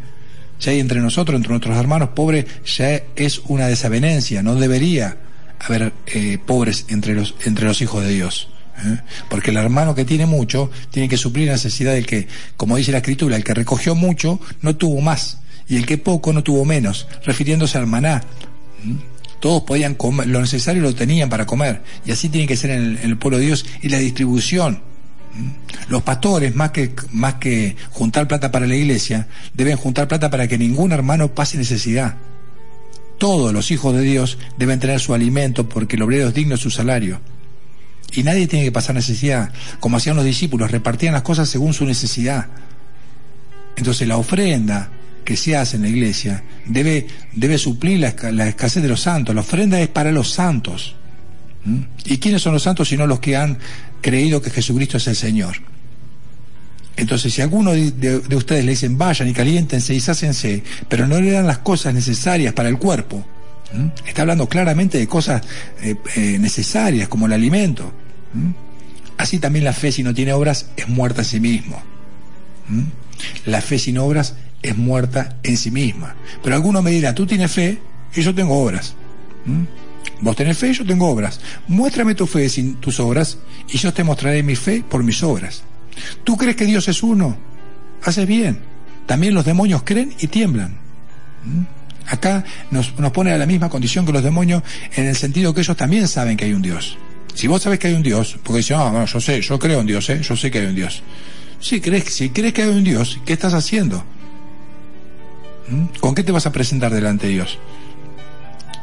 [SPEAKER 1] Ya hay entre nosotros, entre nuestros hermanos pobres, ya es una desavenencia, no debería haber eh, pobres entre los, entre los hijos de Dios. ¿Eh? Porque el hermano que tiene mucho tiene que suplir la necesidad del que, como dice la escritura, el que recogió mucho no tuvo más y el que poco no tuvo menos, refiriéndose al maná. Todos podían comer, lo necesario lo tenían para comer, y así tiene que ser en el, pueblo de Dios y la distribución. Los pastores, más que, más que juntar plata para la iglesia, deben juntar plata para que ningún hermano pase necesidad. Todos los hijos de Dios deben tener su alimento porque el obrero es digno de su salario. Y nadie tiene que pasar necesidad, como hacían los discípulos, repartían las cosas según su necesidad. Entonces la ofrenda, que se hace en la iglesia debe, debe suplir la, escasez de los santos. La ofrenda es para los santos. ¿Y quiénes son los santos sino los que han creído que Jesucristo es el Señor? Entonces, si alguno de, ustedes le dicen vayan y caliéntense y sácense, pero no le dan las cosas necesarias para el cuerpo, está hablando claramente de cosas eh, eh, necesarias como el alimento. Así también la fe, si no tiene obras, es muerta en sí mismo. La fe sin obras es muerta en sí misma. Pero alguno me dirá, tú tienes fe y yo tengo obras. ¿Mm? Vos tenés fe y yo tengo obras. Muéstrame tu fe sin tus obras y yo te mostraré mi fe por mis obras. ¿Tú crees que Dios es uno? Haces bien. También los demonios creen y tiemblan. ¿Mm? Acá nos, nos pone a la misma condición que los demonios en el sentido que ellos también saben que hay un Dios. Si vos sabés que hay un Dios, porque dicen, ah, yo sé, yo creo en Dios, ¿eh? yo sé que hay un Dios. Si crees, si crees que hay un Dios, ¿qué estás haciendo? ¿Mm? ¿Con qué te vas a presentar delante de Dios?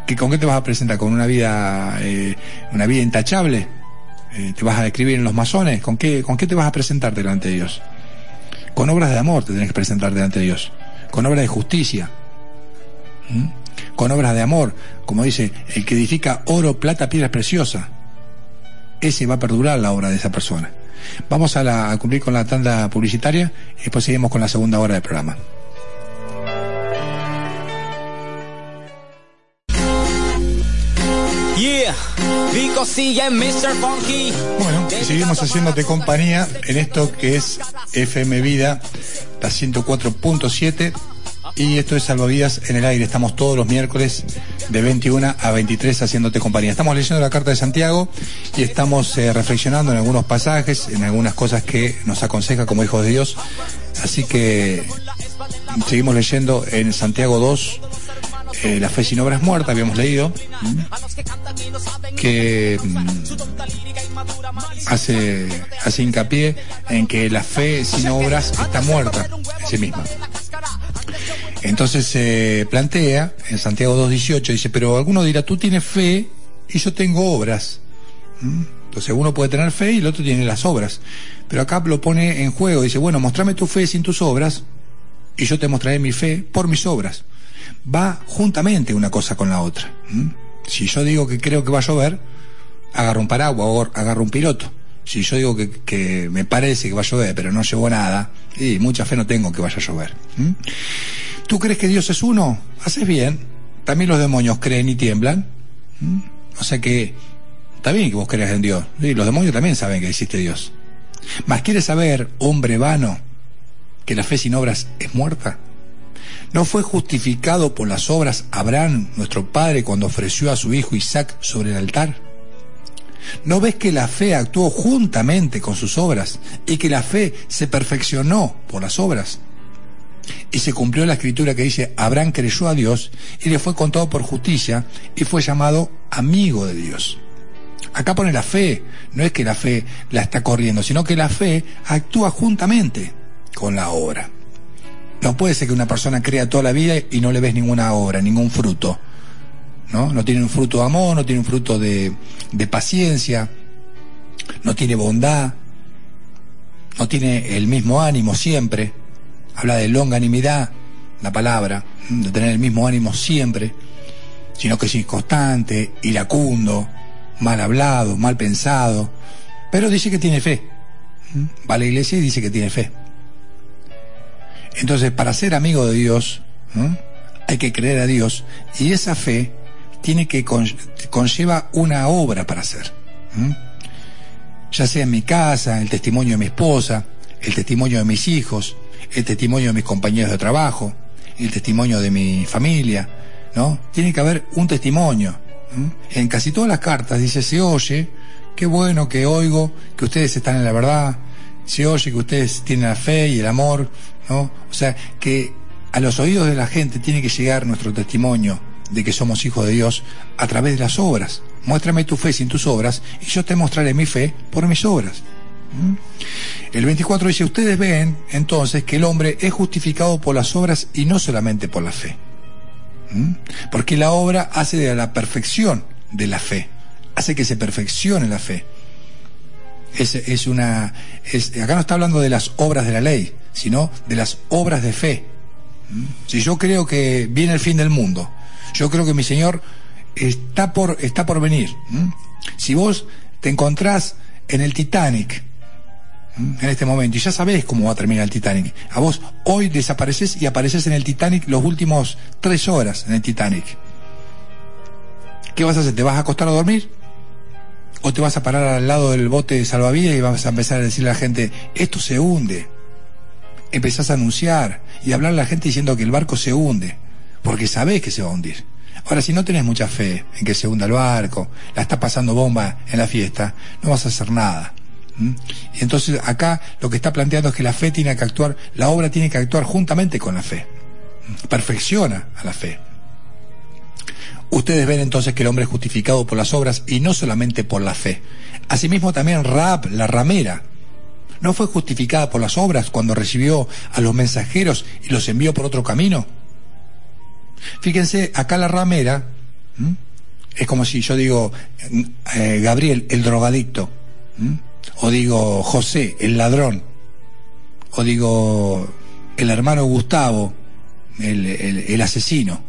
[SPEAKER 1] ¿Que ¿Con qué te vas a presentar? ¿Con una vida, eh, una vida intachable? Eh, ¿Te vas a describir en los masones? ¿Con qué, ¿Con qué te vas a presentar delante de Dios? Con obras de amor te tienes que presentar delante de Dios. Con obras de justicia. ¿Mm? Con obras de amor. Como dice, el que edifica oro, plata, piedras preciosas. Ese va a perdurar la obra de esa persona. Vamos a, la, a cumplir con la tanda publicitaria y después seguimos con la segunda hora del programa. Bueno, seguimos haciéndote compañía en esto que es FM Vida, la 104.7 y esto es Salvavidas en el aire. Estamos todos los miércoles de 21 a 23 haciéndote compañía. Estamos leyendo la carta de Santiago y estamos eh, reflexionando en algunos pasajes, en algunas cosas que nos aconseja como hijos de Dios. Así que seguimos leyendo en Santiago 2, eh, la fe sin obra es muerta, habíamos leído, que mm, hace, hace hincapié en que la fe sin obras está muerta en sí misma. Entonces se plantea en Santiago 2.18, dice, pero alguno dirá, tú tienes fe y yo tengo obras. Entonces uno puede tener fe y el otro tiene las obras. Pero acá lo pone en juego, dice, bueno, mostrame tu fe sin tus obras y yo te mostraré mi fe por mis obras va juntamente una cosa con la otra. Si yo digo que creo que va a llover, agarro un paraguas o agarro un piloto. Si yo digo que, me parece que va a llover, pero no llegó nada, y mucha fe no tengo que vaya a llover. ¿Tú crees que Dios es uno? Haces bien. También los demonios creen y tiemblan. O sea que está bien que vos creas en Dios. los demonios también saben que existe Dios. Mas ¿quieres saber, hombre vano, que la fe sin obras es muerta? ¿No fue justificado por las obras Abraham, nuestro padre, cuando ofreció a su hijo Isaac sobre el altar? ¿No ves que la fe actuó juntamente con sus obras y que la fe se perfeccionó por las obras? Y se cumplió la escritura que dice, Abraham creyó a Dios y le fue contado por justicia y fue llamado amigo de Dios. Acá pone la fe, no es que la fe la está corriendo, sino que la fe actúa juntamente con la obra. No puede ser que una persona crea toda la vida y no le ves ninguna obra, ningún fruto. ¿no? No tiene un fruto de amor, no tiene un fruto de, de paciencia, no tiene bondad, no tiene el mismo ánimo siempre. Habla de longanimidad, la palabra, de tener el mismo ánimo siempre, sino que es inconstante, iracundo, mal hablado, mal pensado, pero dice que tiene fe. Va a la iglesia y dice que tiene fe. Entonces, para ser amigo de Dios, hay que creer a Dios y esa fe tiene que conlleva una obra para hacer. Ya sea en mi casa, el testimonio de mi esposa, el testimonio de mis hijos, el testimonio de mis compañeros de trabajo, el testimonio de mi familia, ¿no? Tiene que haber un testimonio. En casi todas las cartas dice, se oye, qué bueno que oigo que ustedes están en la verdad, se oye que ustedes tienen la fe y el amor, ¿no? O sea, que a los oídos de la gente tiene que llegar nuestro testimonio de que somos hijos de Dios a través de las obras. Muéstrame tu fe sin tus obras y yo te mostraré mi fe por mis obras. El 24 dice, ustedes ven entonces que el hombre es justificado por las obras y no solamente por la fe. Porque la obra hace de la perfección de la fe, hace que se perfeccione la fe. Es, es una, acá no está hablando de las obras de la ley, sino de las obras de fe. Si yo creo que viene el fin del mundo, yo creo que mi Señor está por, está por venir. Si vos te encontrás en el Titanic, en este momento y ya sabés cómo va a terminar el Titanic. A vos hoy desapareces y apareces en el Titanic los últimos tres horas en el Titanic. ¿Qué vas a hacer? ¿Te vas a acostar a dormir? ¿O te vas a parar al lado del bote de salvavidas y vas a empezar a decirle a la gente, esto se hunde? Empezás a anunciar y hablar a la gente diciendo que el barco se hunde, porque sabés que se va a hundir. Ahora, si no tenés mucha fe en que se hunda el barco, la está pasando bomba en la fiesta, no vas a hacer nada. Entonces acá lo que está planteando es que la fe tiene que actuar, la obra tiene que actuar juntamente con la fe. Perfecciona a la fe. Ustedes ven entonces que el hombre es justificado por las obras y no solamente por la fe. Asimismo también Raab, la ramera, no fue justificada por las obras cuando recibió a los mensajeros y los envió por otro camino. Fíjense, acá la ramera es como si yo digo, eh, Gabriel, el drogadicto o digo José, el ladrón, o digo el hermano Gustavo, el, asesino.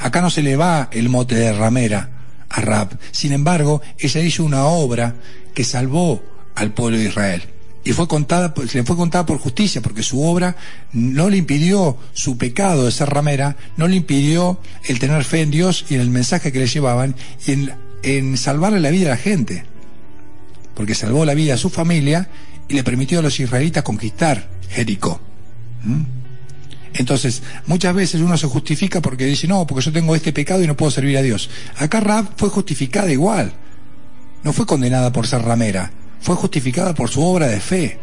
[SPEAKER 1] Acá no se le va el mote de ramera a Rab. Sin embargo, ella hizo una obra que salvó al pueblo de Israel. Y fue contada, le fue contada por justicia, porque su obra no le impidió su pecado de ser ramera, no le impidió el tener fe en Dios y en el mensaje que le llevaban y en, salvarle la vida a la gente porque salvó la vida a su familia y le permitió a los israelitas conquistar Jericó. ¿Mm? Entonces, muchas veces uno se justifica porque dice, no, porque yo tengo este pecado y no puedo servir a Dios. Acá Rab fue justificada igual. No fue condenada por ser ramera, fue justificada por su obra de fe.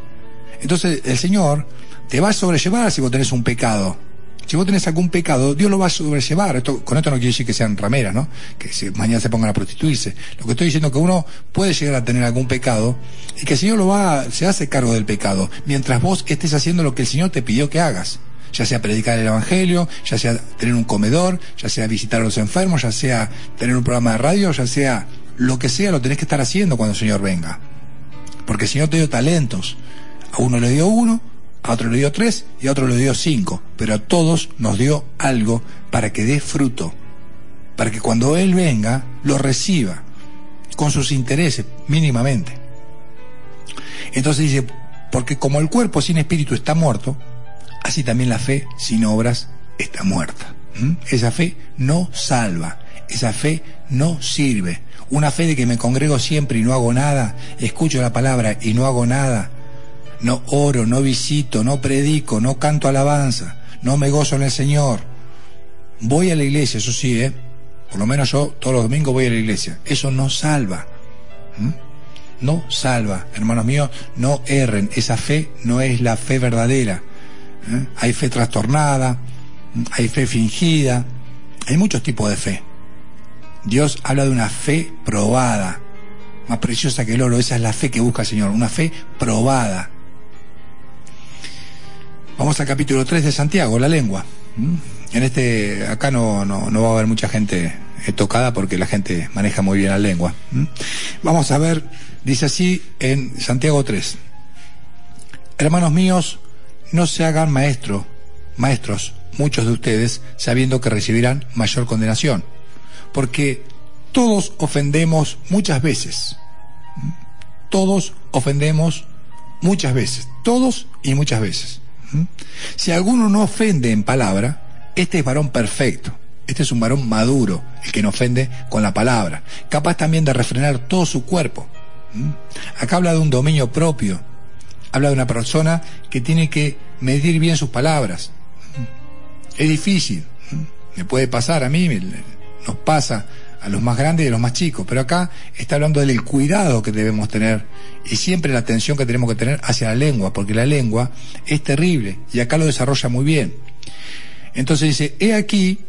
[SPEAKER 1] Entonces, el Señor te va a sobrellevar si vos tenés un pecado. Si vos tenés algún pecado, Dios lo va a sobrellevar. Esto, con esto no quiere decir que sean rameras, ¿no? Que mañana se pongan a prostituirse. Lo que estoy diciendo es que uno puede llegar a tener algún pecado y que el Señor lo va, se hace cargo del pecado, mientras vos estés haciendo lo que el Señor te pidió que hagas. Ya sea predicar el Evangelio, ya sea tener un comedor, ya sea visitar a los enfermos, ya sea tener un programa de radio, ya sea lo que sea, lo tenés que estar haciendo cuando el Señor venga. Porque el Señor te dio talentos. A uno le dio uno, a otro le dio tres y a otro le dio cinco, pero a todos nos dio algo para que dé fruto, para que cuando Él venga lo reciba con sus intereses mínimamente. Entonces dice, porque como el cuerpo sin espíritu está muerto, así también la fe sin obras está muerta. Esa fe no salva, esa fe no sirve. Una fe de que me congrego siempre y no hago nada, escucho la palabra y no hago nada, no oro, no visito, no predico, no canto alabanza, no me gozo en el Señor. Voy a la iglesia, eso sí, ¿eh? Por lo menos yo todos los domingos voy a la iglesia. Eso no salva. No salva. Hermanos míos, no erren. Esa fe no es la fe verdadera. ¿Eh? Hay fe trastornada, hay fe fingida, hay muchos tipos de fe. Dios habla de una fe probada, más preciosa que el oro. Esa es la fe que busca el Señor, una fe probada. Vamos al capítulo 3 de Santiago, la lengua. En este, acá no, no, no va a haber mucha gente eh, tocada porque la gente maneja muy bien la lengua. Vamos a ver, dice así en Santiago 3. Hermanos míos, no se hagan maestros, maestros, muchos de ustedes, sabiendo que recibirán mayor condenación. Porque todos ofendemos muchas veces. Todos ofendemos muchas veces. Todos y muchas veces. Si alguno no ofende en palabra, este es varón perfecto. Este es un varón maduro, el que no ofende con la palabra, capaz también de refrenar todo su cuerpo. Acá habla de un dominio propio, habla de una persona que tiene que medir bien sus palabras. Es difícil, me puede pasar a mí, nos pasa a los más grandes y a los más chicos, pero acá está hablando del cuidado que debemos tener y siempre la atención que tenemos que tener hacia la lengua, porque la lengua es terrible y acá lo desarrolla muy bien. Entonces dice, he aquí,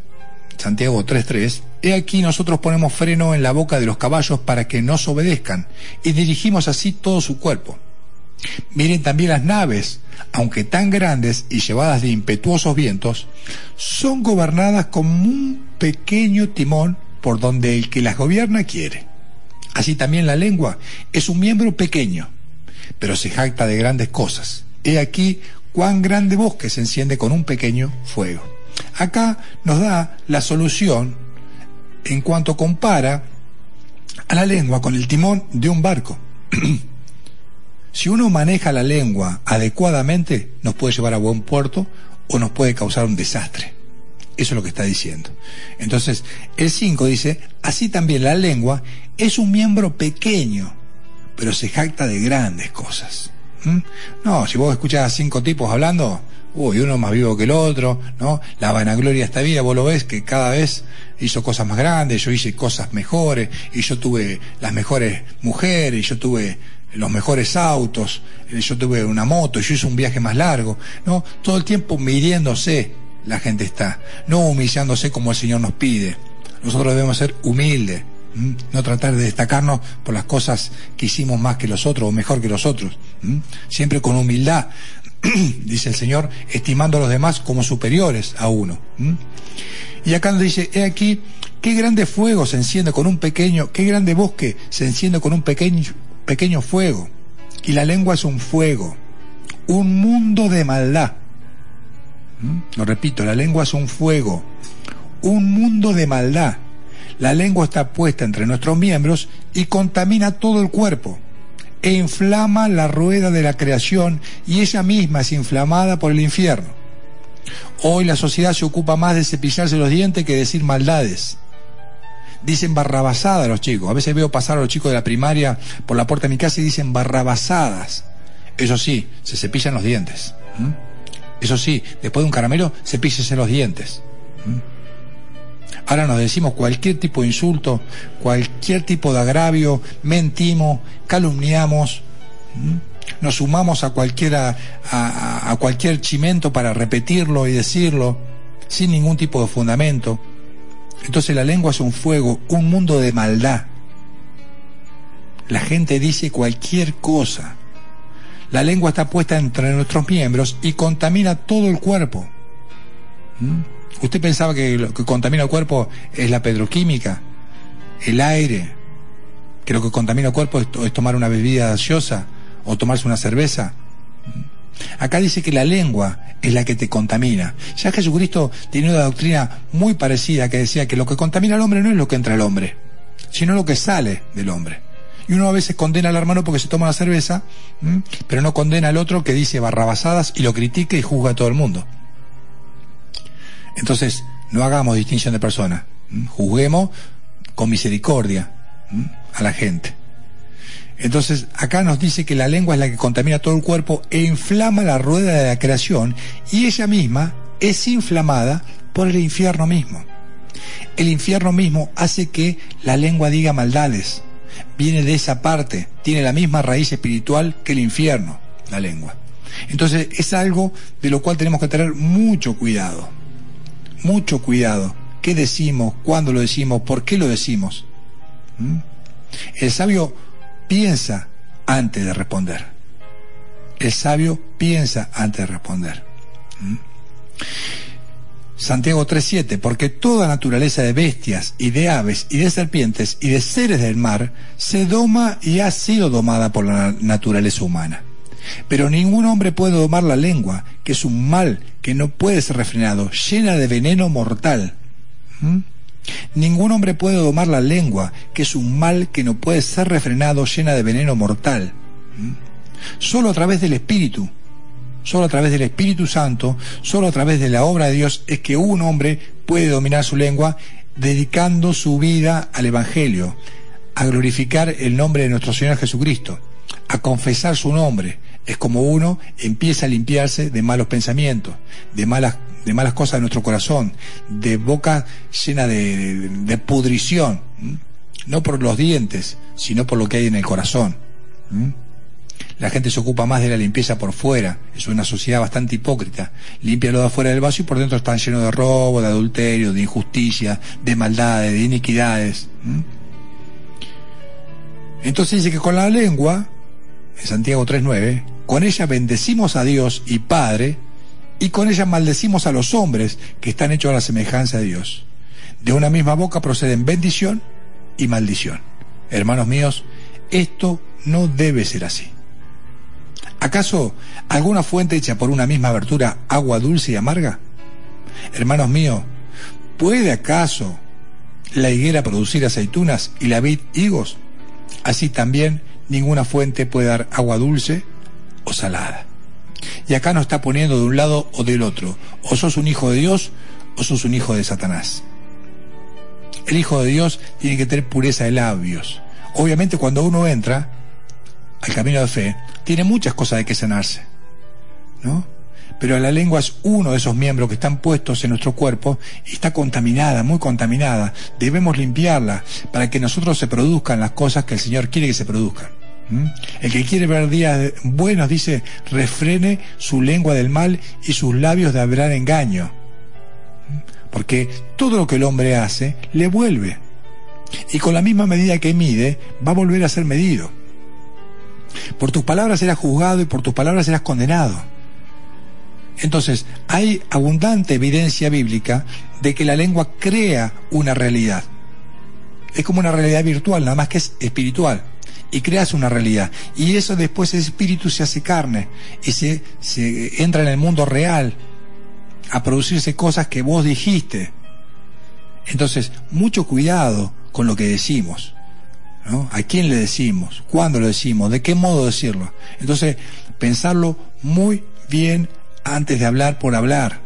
[SPEAKER 1] Santiago 3.3, he aquí nosotros ponemos freno en la boca de los caballos para que nos obedezcan y dirigimos así todo su cuerpo. Miren también las naves, aunque tan grandes y llevadas de impetuosos vientos, son gobernadas como un pequeño timón por donde el que las gobierna quiere. Así también la lengua es un miembro pequeño, pero se jacta de grandes cosas. He aquí cuán grande bosque se enciende con un pequeño fuego. Acá nos da la solución en cuanto compara a la lengua con el timón de un barco. si uno maneja la lengua adecuadamente, nos puede llevar a buen puerto o nos puede causar un desastre. Eso es lo que está diciendo. Entonces, el 5 dice, así también la lengua es un miembro pequeño, pero se jacta de grandes cosas. ¿Mm? No, si vos escuchás a cinco tipos hablando, uy, uno más vivo que el otro, ¿no? La vanagloria esta vida, vos lo ves que cada vez hizo cosas más grandes, yo hice cosas mejores, y yo tuve las mejores mujeres, y yo tuve los mejores autos, yo tuve una moto, yo hice un viaje más largo, ¿no? Todo el tiempo midiéndose la gente está, no humillándose como el Señor nos pide. Nosotros debemos ser humildes, no tratar de destacarnos por las cosas que hicimos más que los otros o mejor que los otros. Siempre con humildad, dice el Señor, estimando a los demás como superiores a uno. Y acá nos dice, he aquí, qué grande fuego se enciende con un pequeño, qué grande bosque se enciende con un pequeño, pequeño fuego. Y la lengua es un fuego, un mundo de maldad. Lo repito, la lengua es un fuego, un mundo de maldad. La lengua está puesta entre nuestros miembros y contamina todo el cuerpo e inflama la rueda de la creación y ella misma es inflamada por el infierno. Hoy la sociedad se ocupa más de cepillarse los dientes que decir maldades. Dicen barrabasadas los chicos. A veces veo pasar a los chicos de la primaria por la puerta de mi casa y dicen barrabasadas. Eso sí, se cepillan los dientes. Eso sí, después de un caramelo, cepíllese los dientes. Ahora nos decimos cualquier tipo de insulto, cualquier tipo de agravio, mentimos, calumniamos, nos sumamos a, cualquiera, a, a cualquier chimento para repetirlo y decirlo sin ningún tipo de fundamento. Entonces la lengua es un fuego, un mundo de maldad. La gente dice cualquier cosa. La lengua está puesta entre nuestros miembros y contamina todo el cuerpo. ¿Usted pensaba que lo que contamina el cuerpo es la petroquímica, el aire? ¿Que lo que contamina el cuerpo es, tomar una bebida gaseosa o tomarse una cerveza? Acá dice que la lengua es la que te contamina. Ya Jesucristo tiene una doctrina muy parecida que decía que lo que contamina al hombre no es lo que entra al hombre, sino lo que sale del hombre. Y uno a veces condena al hermano porque se toma la cerveza, pero no condena al otro que dice barrabasadas y lo critica y juzga a todo el mundo. Entonces, no hagamos distinción de personas. Juzguemos con misericordia a la gente. Entonces, acá nos dice que la lengua es la que contamina todo el cuerpo e inflama la rueda de la creación y ella misma es inflamada por el infierno mismo. El infierno mismo hace que la lengua diga maldades. Viene de esa parte, tiene la misma raíz espiritual que el infierno, la lengua. Entonces es algo de lo cual tenemos que tener mucho cuidado. Mucho cuidado. ¿Qué decimos? ¿Cuándo lo decimos? ¿Por qué lo decimos? ¿Mm? El sabio piensa antes de responder. El sabio piensa antes de responder. ¿Mm? Santiago 3.7, porque toda naturaleza de bestias y de aves y de serpientes y de seres del mar se doma y ha sido domada por la naturaleza humana. Pero ningún hombre puede domar la lengua, que es un mal que no puede ser refrenado, llena de veneno mortal. ¿Mm? Ningún hombre puede domar la lengua, que es un mal que no puede ser refrenado, llena de veneno mortal. ¿Mm? Solo a través del Espíritu Solo a través del Espíritu Santo, solo a través de la obra de Dios es que un hombre puede dominar su lengua dedicando su vida al Evangelio, a glorificar el nombre de nuestro Señor Jesucristo, a confesar su nombre. Es como uno empieza a limpiarse de malos pensamientos, de malas, de malas cosas de nuestro corazón, de boca llena de, pudrición, no por los dientes, sino por lo que hay en el corazón. La gente se ocupa más de la limpieza por fuera. Es una sociedad bastante hipócrita. Limpia lo de afuera del vaso y por dentro están llenos de robo, de adulterio, de injusticia, de maldades, de iniquidades. Entonces dice que con la lengua, en Santiago 3.9, con ella bendecimos a Dios y Padre, y con ella maldecimos a los hombres que están hechos a la semejanza de Dios. De una misma boca proceden bendición y maldición. Hermanos míos, esto no debe ser así. ¿Acaso alguna fuente hecha por una misma abertura agua dulce y amarga? Hermanos míos, ¿puede acaso la higuera producir aceitunas y la vid higos? Así también ninguna fuente puede dar agua dulce o salada. Y acá nos está poniendo de un lado o del otro. O sos un hijo de Dios o sos un hijo de Satanás. El hijo de Dios tiene que tener pureza de labios. Obviamente cuando uno entra al camino de fe, tiene muchas cosas de que sanarse, ¿no? Pero la lengua es uno de esos miembros que están puestos en nuestro cuerpo y está contaminada, muy contaminada. Debemos limpiarla para que nosotros se produzcan las cosas que el Señor quiere que se produzcan. El que quiere ver días buenos dice, refrene su lengua del mal y sus labios de hablar engaño. Porque todo lo que el hombre hace le vuelve. Y con la misma medida que mide, va a volver a ser medido. Por tus palabras serás juzgado y por tus palabras serás condenado. Entonces, hay abundante evidencia bíblica de que la lengua crea una realidad. Es como una realidad virtual, nada más que es espiritual. Y creas una realidad. Y eso después ese espíritu se hace carne y se, se entra en el mundo real a producirse cosas que vos dijiste. Entonces, mucho cuidado con lo que decimos. ¿A quién le decimos? ¿Cuándo lo decimos? ¿De qué modo decirlo? Entonces, pensarlo muy bien antes de hablar por hablar.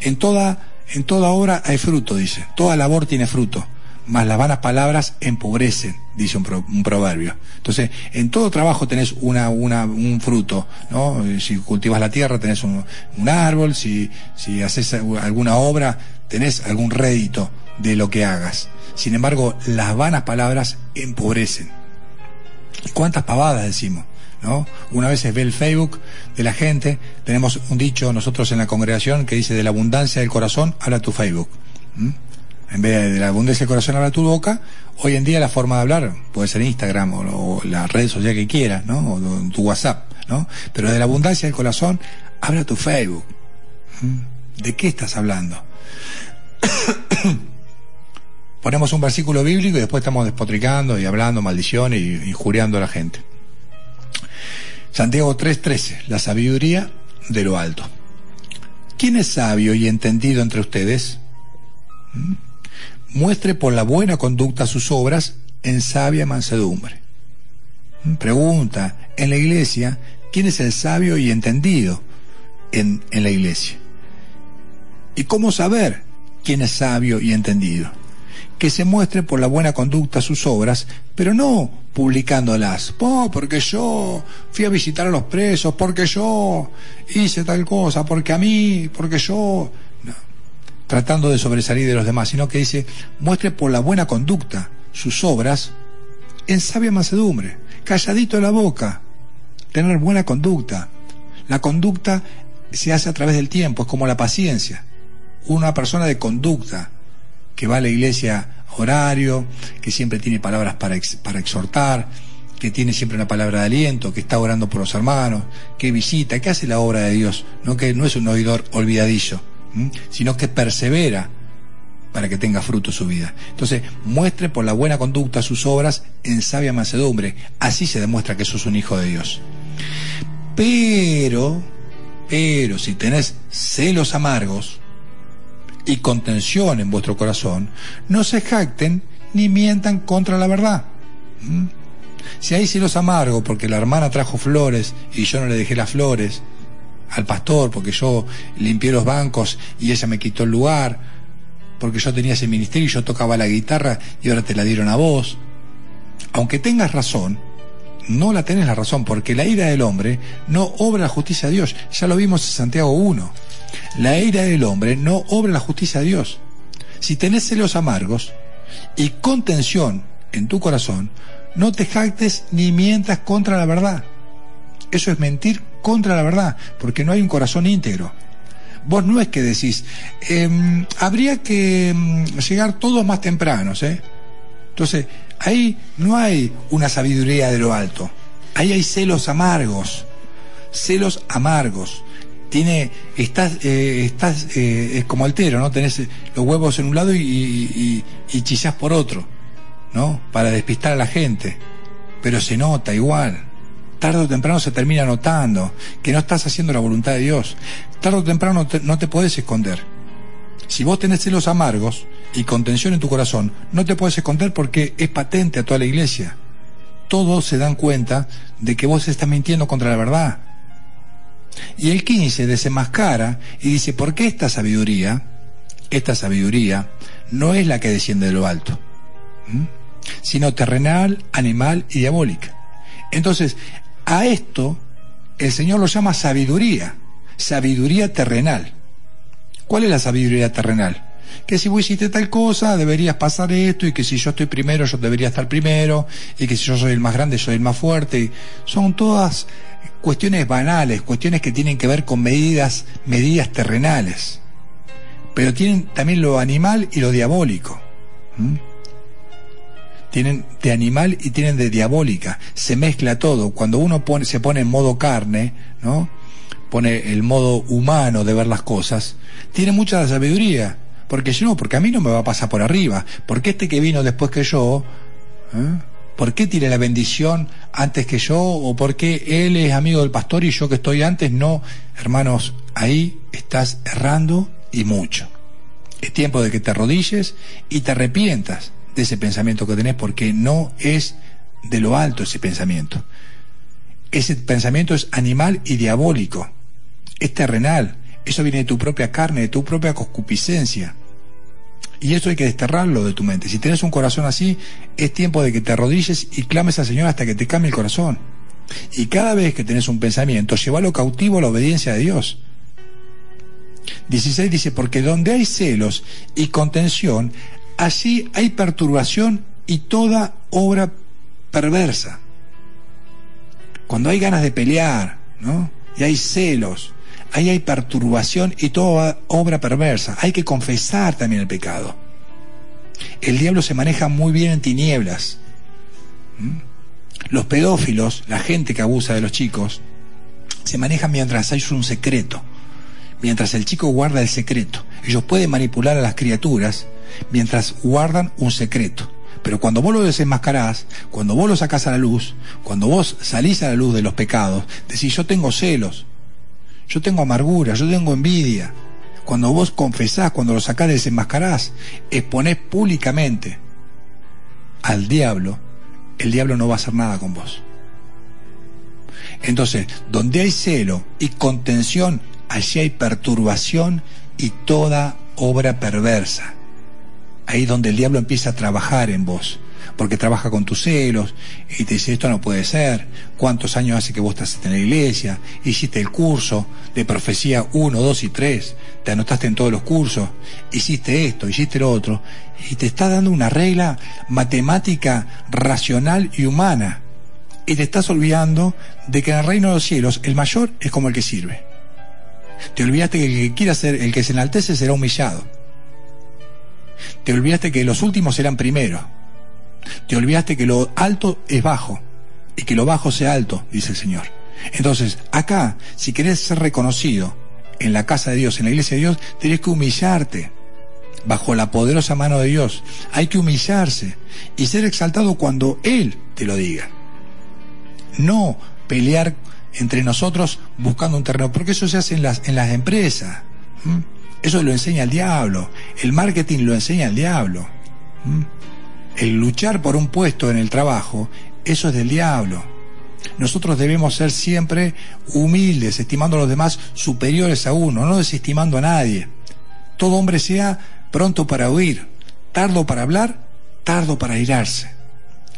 [SPEAKER 1] En toda, en toda obra hay fruto, dice. Toda labor tiene fruto. Mas las vanas palabras empobrecen, dice un, proverbio. Entonces, en todo trabajo tenés una, una, un fruto, ¿no? Si cultivas la tierra tenés un, un árbol, si, si haces alguna obra tenés algún rédito de lo que hagas. Sin embargo, las vanas palabras empobrecen. ¿Cuántas pavadas decimos? ¿No? Una vez ve el Facebook de la gente, tenemos un dicho nosotros en la congregación que dice de la abundancia del corazón habla tu Facebook. En vez de la abundancia del corazón habla tu boca, hoy en día la forma de hablar puede ser Instagram o, la red social que quieras, ¿no? O, tu WhatsApp, ¿no? Pero de la abundancia del corazón habla tu Facebook. ¿De qué estás hablando? ponemos un versículo bíblico y después estamos despotricando y hablando maldiciones y injuriando a la gente. Santiago 3:13, la sabiduría de lo alto. ¿Quién es sabio y entendido entre ustedes? ¿Mm? Muestre por la buena conducta sus obras en sabia mansedumbre. Pregunta, en la iglesia, ¿quién es el sabio y entendido en, en la iglesia? ¿Y cómo saber quién es sabio y entendido? que se muestre por la buena conducta sus obras, pero no publicándolas. Oh, porque yo fui a visitar a los presos, porque yo hice tal cosa, porque a mí, porque yo... Tratando de sobresalir de los demás, sino que dice, muestre por la buena conducta sus obras en sabia mansedumbre, calladito la boca, tener buena conducta. La conducta se hace a través del tiempo, es como la paciencia. Una persona de conducta, que va a la iglesia horario, que siempre tiene palabras para, para exhortar, que tiene siempre una palabra de aliento, que está orando por los hermanos, que visita, que hace la obra de Dios, no que no es un oidor olvidadizo, sino que persevera para que tenga fruto su vida. Entonces, muestre por la buena conducta sus obras en sabia mansedumbre. Así se demuestra que sos un hijo de Dios. Pero, pero si tenés celos amargos, y contención en vuestro corazón, no se jacten ni mientan contra la verdad. Si hay celos amargos porque la hermana trajo flores y yo no le dejé las flores al pastor, porque yo limpié los bancos y ella me quitó el lugar, porque yo tenía ese ministerio y yo tocaba la guitarra y ahora te la dieron a vos. Aunque tengas razón, no la tenés la razón, porque la ira del hombre no obra la justicia de Dios. Ya lo vimos en Santiago 1. La ira del hombre no obra la justicia de Dios. Si tenés celos amargos y contención en tu corazón, no te jactes ni mientas contra la verdad. Eso es mentir contra la verdad, porque no hay un corazón íntegro. Vos no es que decís, em, habría que em, llegar todos más tempranos, ¿eh? Entonces, ahí no hay una sabiduría de lo alto. Ahí hay celos amargos. Celos amargos tiene, estás, eh, estás eh, es como altero, ¿no? Tenés los huevos en un lado y, y, y, por otro, ¿no? Para despistar a la gente. Pero se nota igual. Tarde o temprano se termina notando que no estás haciendo la voluntad de Dios. Tarde o temprano no te, podés esconder. Si vos tenés celos amargos y contención en tu corazón, no te puedes esconder porque es patente a toda la iglesia. Todos se dan cuenta de que vos estás mintiendo contra la verdad y el 15 desenmascara y dice, ¿por qué esta sabiduría, esta sabiduría, no es la que desciende de lo alto, sino terrenal, animal y diabólica? Entonces, a esto el Señor lo llama sabiduría, sabiduría terrenal. ¿Cuál es la sabiduría terrenal? que si vos hiciste tal cosa, deberías pasar esto, y que si yo estoy primero, yo debería estar primero, y que si yo soy el más grande, soy el más fuerte. Son todas cuestiones banales, cuestiones que tienen que ver con medidas, medidas terrenales. Pero tienen también lo animal y lo diabólico. Tienen de animal y tienen de diabólica. Se mezcla todo. Cuando uno pone, se pone en modo carne, ¿no? Pone el modo humano de ver las cosas, tiene mucha sabiduría. Porque yo no, porque a mí no me va a pasar por arriba. Porque este que vino después que yo, ¿eh? ¿por qué tiene la bendición antes que yo? ¿O por qué él es amigo del pastor y yo que estoy antes? No, hermanos, ahí estás errando y mucho. Es tiempo de que te arrodilles y te arrepientas de ese pensamiento que tenés porque no es de lo alto ese pensamiento. Ese pensamiento es animal y diabólico, es terrenal, eso viene de tu propia carne, de tu propia concupiscencia. Y eso hay que desterrarlo de tu mente. Si tienes un corazón así, es tiempo de que te arrodilles y clames al Señor hasta que te cambie el corazón. Y cada vez que tenés un pensamiento, llévalo cautivo a la obediencia de Dios. 16 dice, porque donde hay celos y contención, allí hay perturbación y toda obra perversa. Cuando hay ganas de pelear, ¿no? Y hay celos, ahí hay perturbación y toda obra perversa. Hay que confesar también el pecado. El diablo se maneja muy bien en tinieblas. Los pedófilos, la gente que abusa de los chicos, se manejan mientras hay un secreto, mientras el chico guarda el secreto. Ellos pueden manipular a las criaturas mientras guardan un secreto. Pero cuando vos lo desenmascarás, cuando vos lo sacás a la luz, cuando vos salís a la luz de los pecados, decís yo tengo celos, yo tengo amargura, yo tengo envidia. Cuando vos confesás, cuando lo sacás, desenmascarás, exponés públicamente al diablo, el diablo no va a hacer nada con vos. Entonces, donde hay celo y contención, allí hay perturbación y toda obra perversa. Ahí es donde el diablo empieza a trabajar en vos, porque trabaja con tus celos y te dice esto no puede ser, cuántos años hace que vos estás en la iglesia, hiciste el curso de profecía 1, 2 y 3, te anotaste en todos los cursos, hiciste esto, hiciste lo otro, y te está dando una regla matemática, racional y humana. Y te estás olvidando de que en el reino de los cielos el mayor es como el que sirve. Te olvidaste que el que quiera ser, el que se enaltece será humillado. Te olvidaste que los últimos serán primero. Te olvidaste que lo alto es bajo y que lo bajo sea alto, dice el Señor. Entonces, acá, si querés ser reconocido en la casa de Dios, en la iglesia de Dios, tenés que humillarte bajo la poderosa mano de Dios. Hay que humillarse y ser exaltado cuando Él te lo diga. No pelear entre nosotros buscando un terreno, porque eso se hace en las, en las empresas. Eso lo enseña el diablo. El marketing lo enseña el diablo. El luchar por un puesto en el trabajo, eso es del diablo. Nosotros debemos ser siempre humildes, estimando a los demás superiores a uno, no desestimando a nadie. Todo hombre sea pronto para oír, tardo para hablar, tardo para irarse.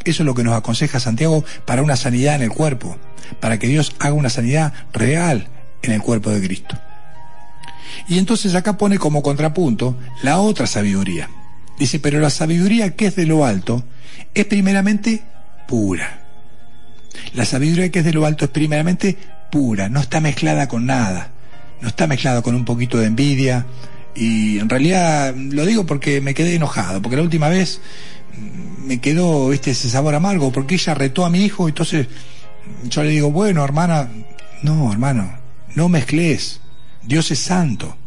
[SPEAKER 1] Eso es lo que nos aconseja Santiago para una sanidad en el cuerpo, para que Dios haga una sanidad real en el cuerpo de Cristo. Y entonces acá pone como contrapunto la otra sabiduría. Dice, pero la sabiduría que es de lo alto es primeramente pura. La sabiduría que es de lo alto es primeramente pura, no está mezclada con nada, no está mezclada con un poquito de envidia. Y en realidad lo digo porque me quedé enojado, porque la última vez me quedó este, ese sabor amargo, porque ella retó a mi hijo, entonces yo le digo, bueno, hermana, no, hermano, no mezcles. Dios es santo.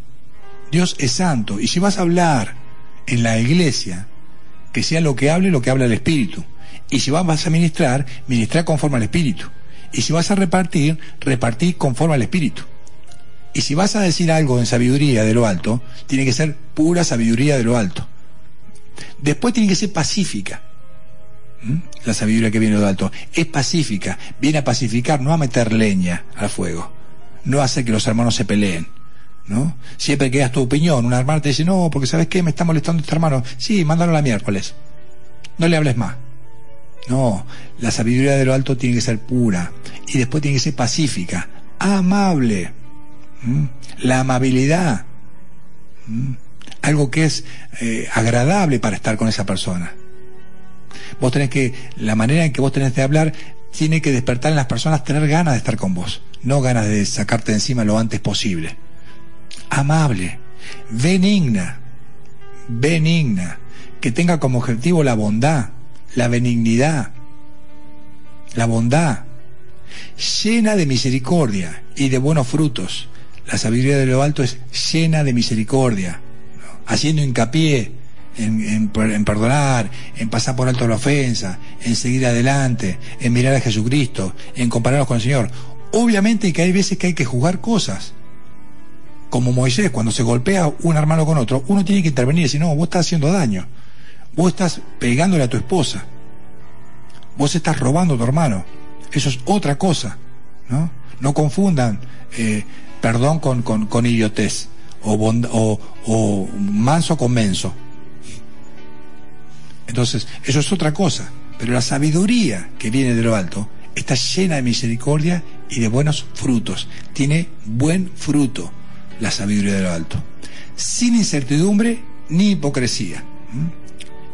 [SPEAKER 1] Dios es santo. Y si vas a hablar en la iglesia, que sea lo que hable, lo que habla el Espíritu. Y si vas a ministrar, ministrar conforme al Espíritu. Y si vas a repartir, repartir conforme al Espíritu. Y si vas a decir algo en sabiduría de lo alto, tiene que ser pura sabiduría de lo alto. Después tiene que ser pacífica. ¿Mm? La sabiduría que viene de lo alto. Es pacífica. Viene a pacificar, no a meter leña al fuego. No hace que los hermanos se peleen. ¿No? Siempre que das tu opinión, una hermana te dice, no, porque sabes qué, me está molestando este hermano. Sí, mándalo la miércoles. No le hables más. No, la sabiduría de lo alto tiene que ser pura y después tiene que ser pacífica, amable. ¿Mm? La amabilidad. ¿Mm? Algo que es eh, agradable para estar con esa persona. Vos tenés que, la manera en que vos tenés de hablar, tiene que despertar en las personas tener ganas de estar con vos, no ganas de sacarte de encima lo antes posible. Amable, benigna, benigna, que tenga como objetivo la bondad, la benignidad, la bondad, llena de misericordia y de buenos frutos. La sabiduría de lo alto es llena de misericordia, haciendo hincapié en, perdonar, en pasar por alto la ofensa, en seguir adelante, en mirar a Jesucristo, en compararnos con el Señor. Obviamente que hay veces que hay que juzgar cosas. Como Moisés, cuando se golpea un hermano con otro, uno tiene que intervenir y decir, no, vos estás haciendo daño. Vos estás pegándole a tu esposa. Vos estás robando a tu hermano. Eso es otra cosa. No, no confundan eh, perdón con, con, con idiotez o, o, manso con menso. Entonces, eso es otra cosa. Pero la sabiduría que viene de lo alto está llena de misericordia y de buenos frutos. Tiene buen fruto la sabiduría de lo alto. Sin incertidumbre ni hipocresía.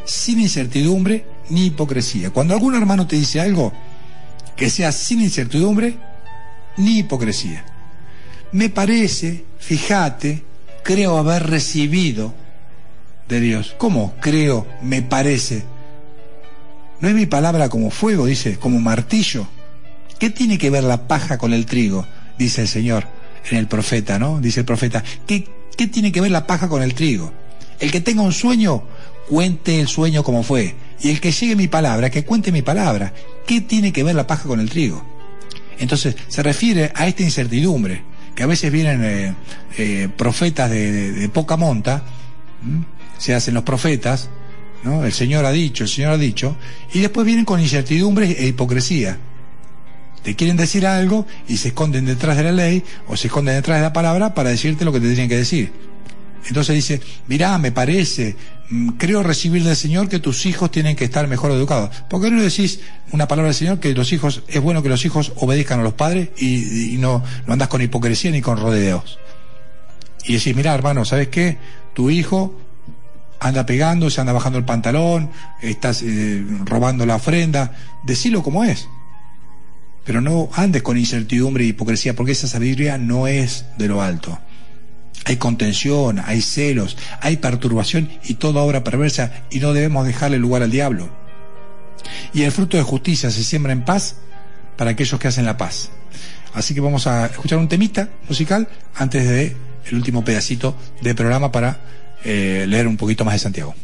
[SPEAKER 1] Sin incertidumbre ni hipocresía. Cuando algún hermano te dice algo, que sea sin incertidumbre ni hipocresía. Me parece, fíjate, creo haber recibido de Dios. ¿Cómo creo, me parece? ¿No es mi palabra como fuego, dice, como martillo? ¿Qué tiene que ver la paja con el trigo? Dice el Señor en el profeta, ¿no? Dice el profeta, ¿qué, qué tiene que ver la paja con el trigo? El que tenga un sueño, cuente el sueño como fue. Y el que llegue mi palabra, que cuente mi palabra. ¿Qué tiene que ver la paja con el trigo? Entonces, se refiere a esta incertidumbre, que a veces vienen eh, eh, profetas de, poca monta, se hacen los profetas, ¿no? El Señor ha dicho, el Señor ha dicho, y después vienen con incertidumbre e hipocresía. Te quieren decir algo y se esconden detrás de la ley o se esconden detrás de la palabra para decirte lo que te tienen que decir. Entonces dice, mirá, me parece, mm, creo recibir del Señor que tus hijos tienen que estar mejor educados. ¿Por qué no decís una palabra del Señor que los hijos, es bueno que los hijos obedezcan a los padres y, no, no andas con hipocresía ni con rodeos? Y decís, mirá hermano, ¿sabes qué? Tu hijo anda pegando, se anda bajando el pantalón, estás eh, robando la ofrenda, decilo como es. Pero no andes con incertidumbre y hipocresía, porque esa sabiduría no es de lo alto. Hay contención, hay celos, hay perturbación y toda obra perversa y no debemos dejarle lugar al diablo. Y el fruto de justicia se siembra en paz para aquellos que hacen la paz. Así que vamos a escuchar un temita musical antes de el último pedacito del programa para eh, leer un poquito más de Santiago.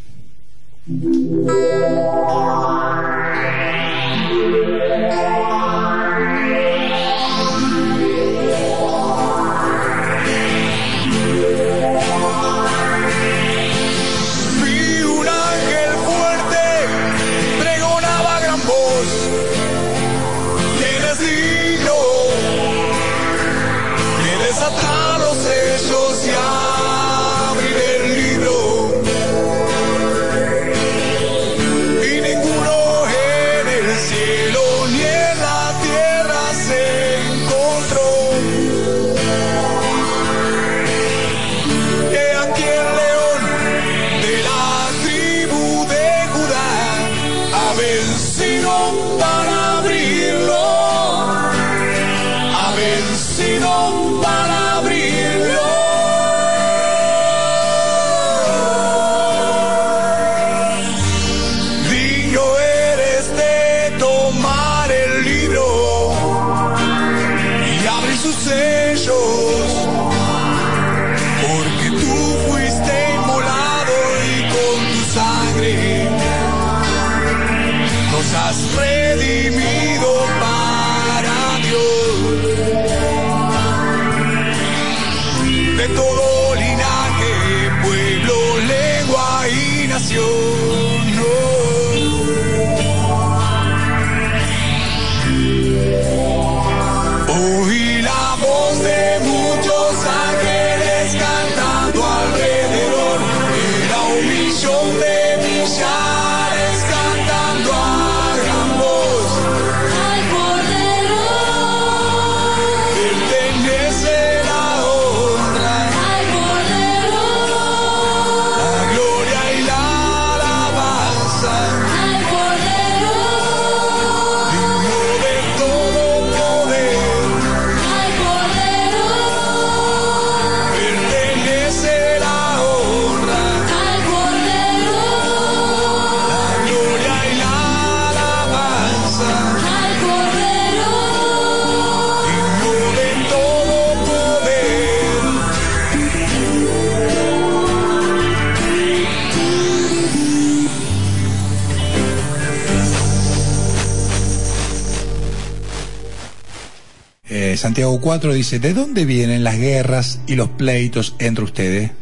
[SPEAKER 1] Santiago 4 dice, ¿de dónde vienen las guerras y los pleitos entre ustedes?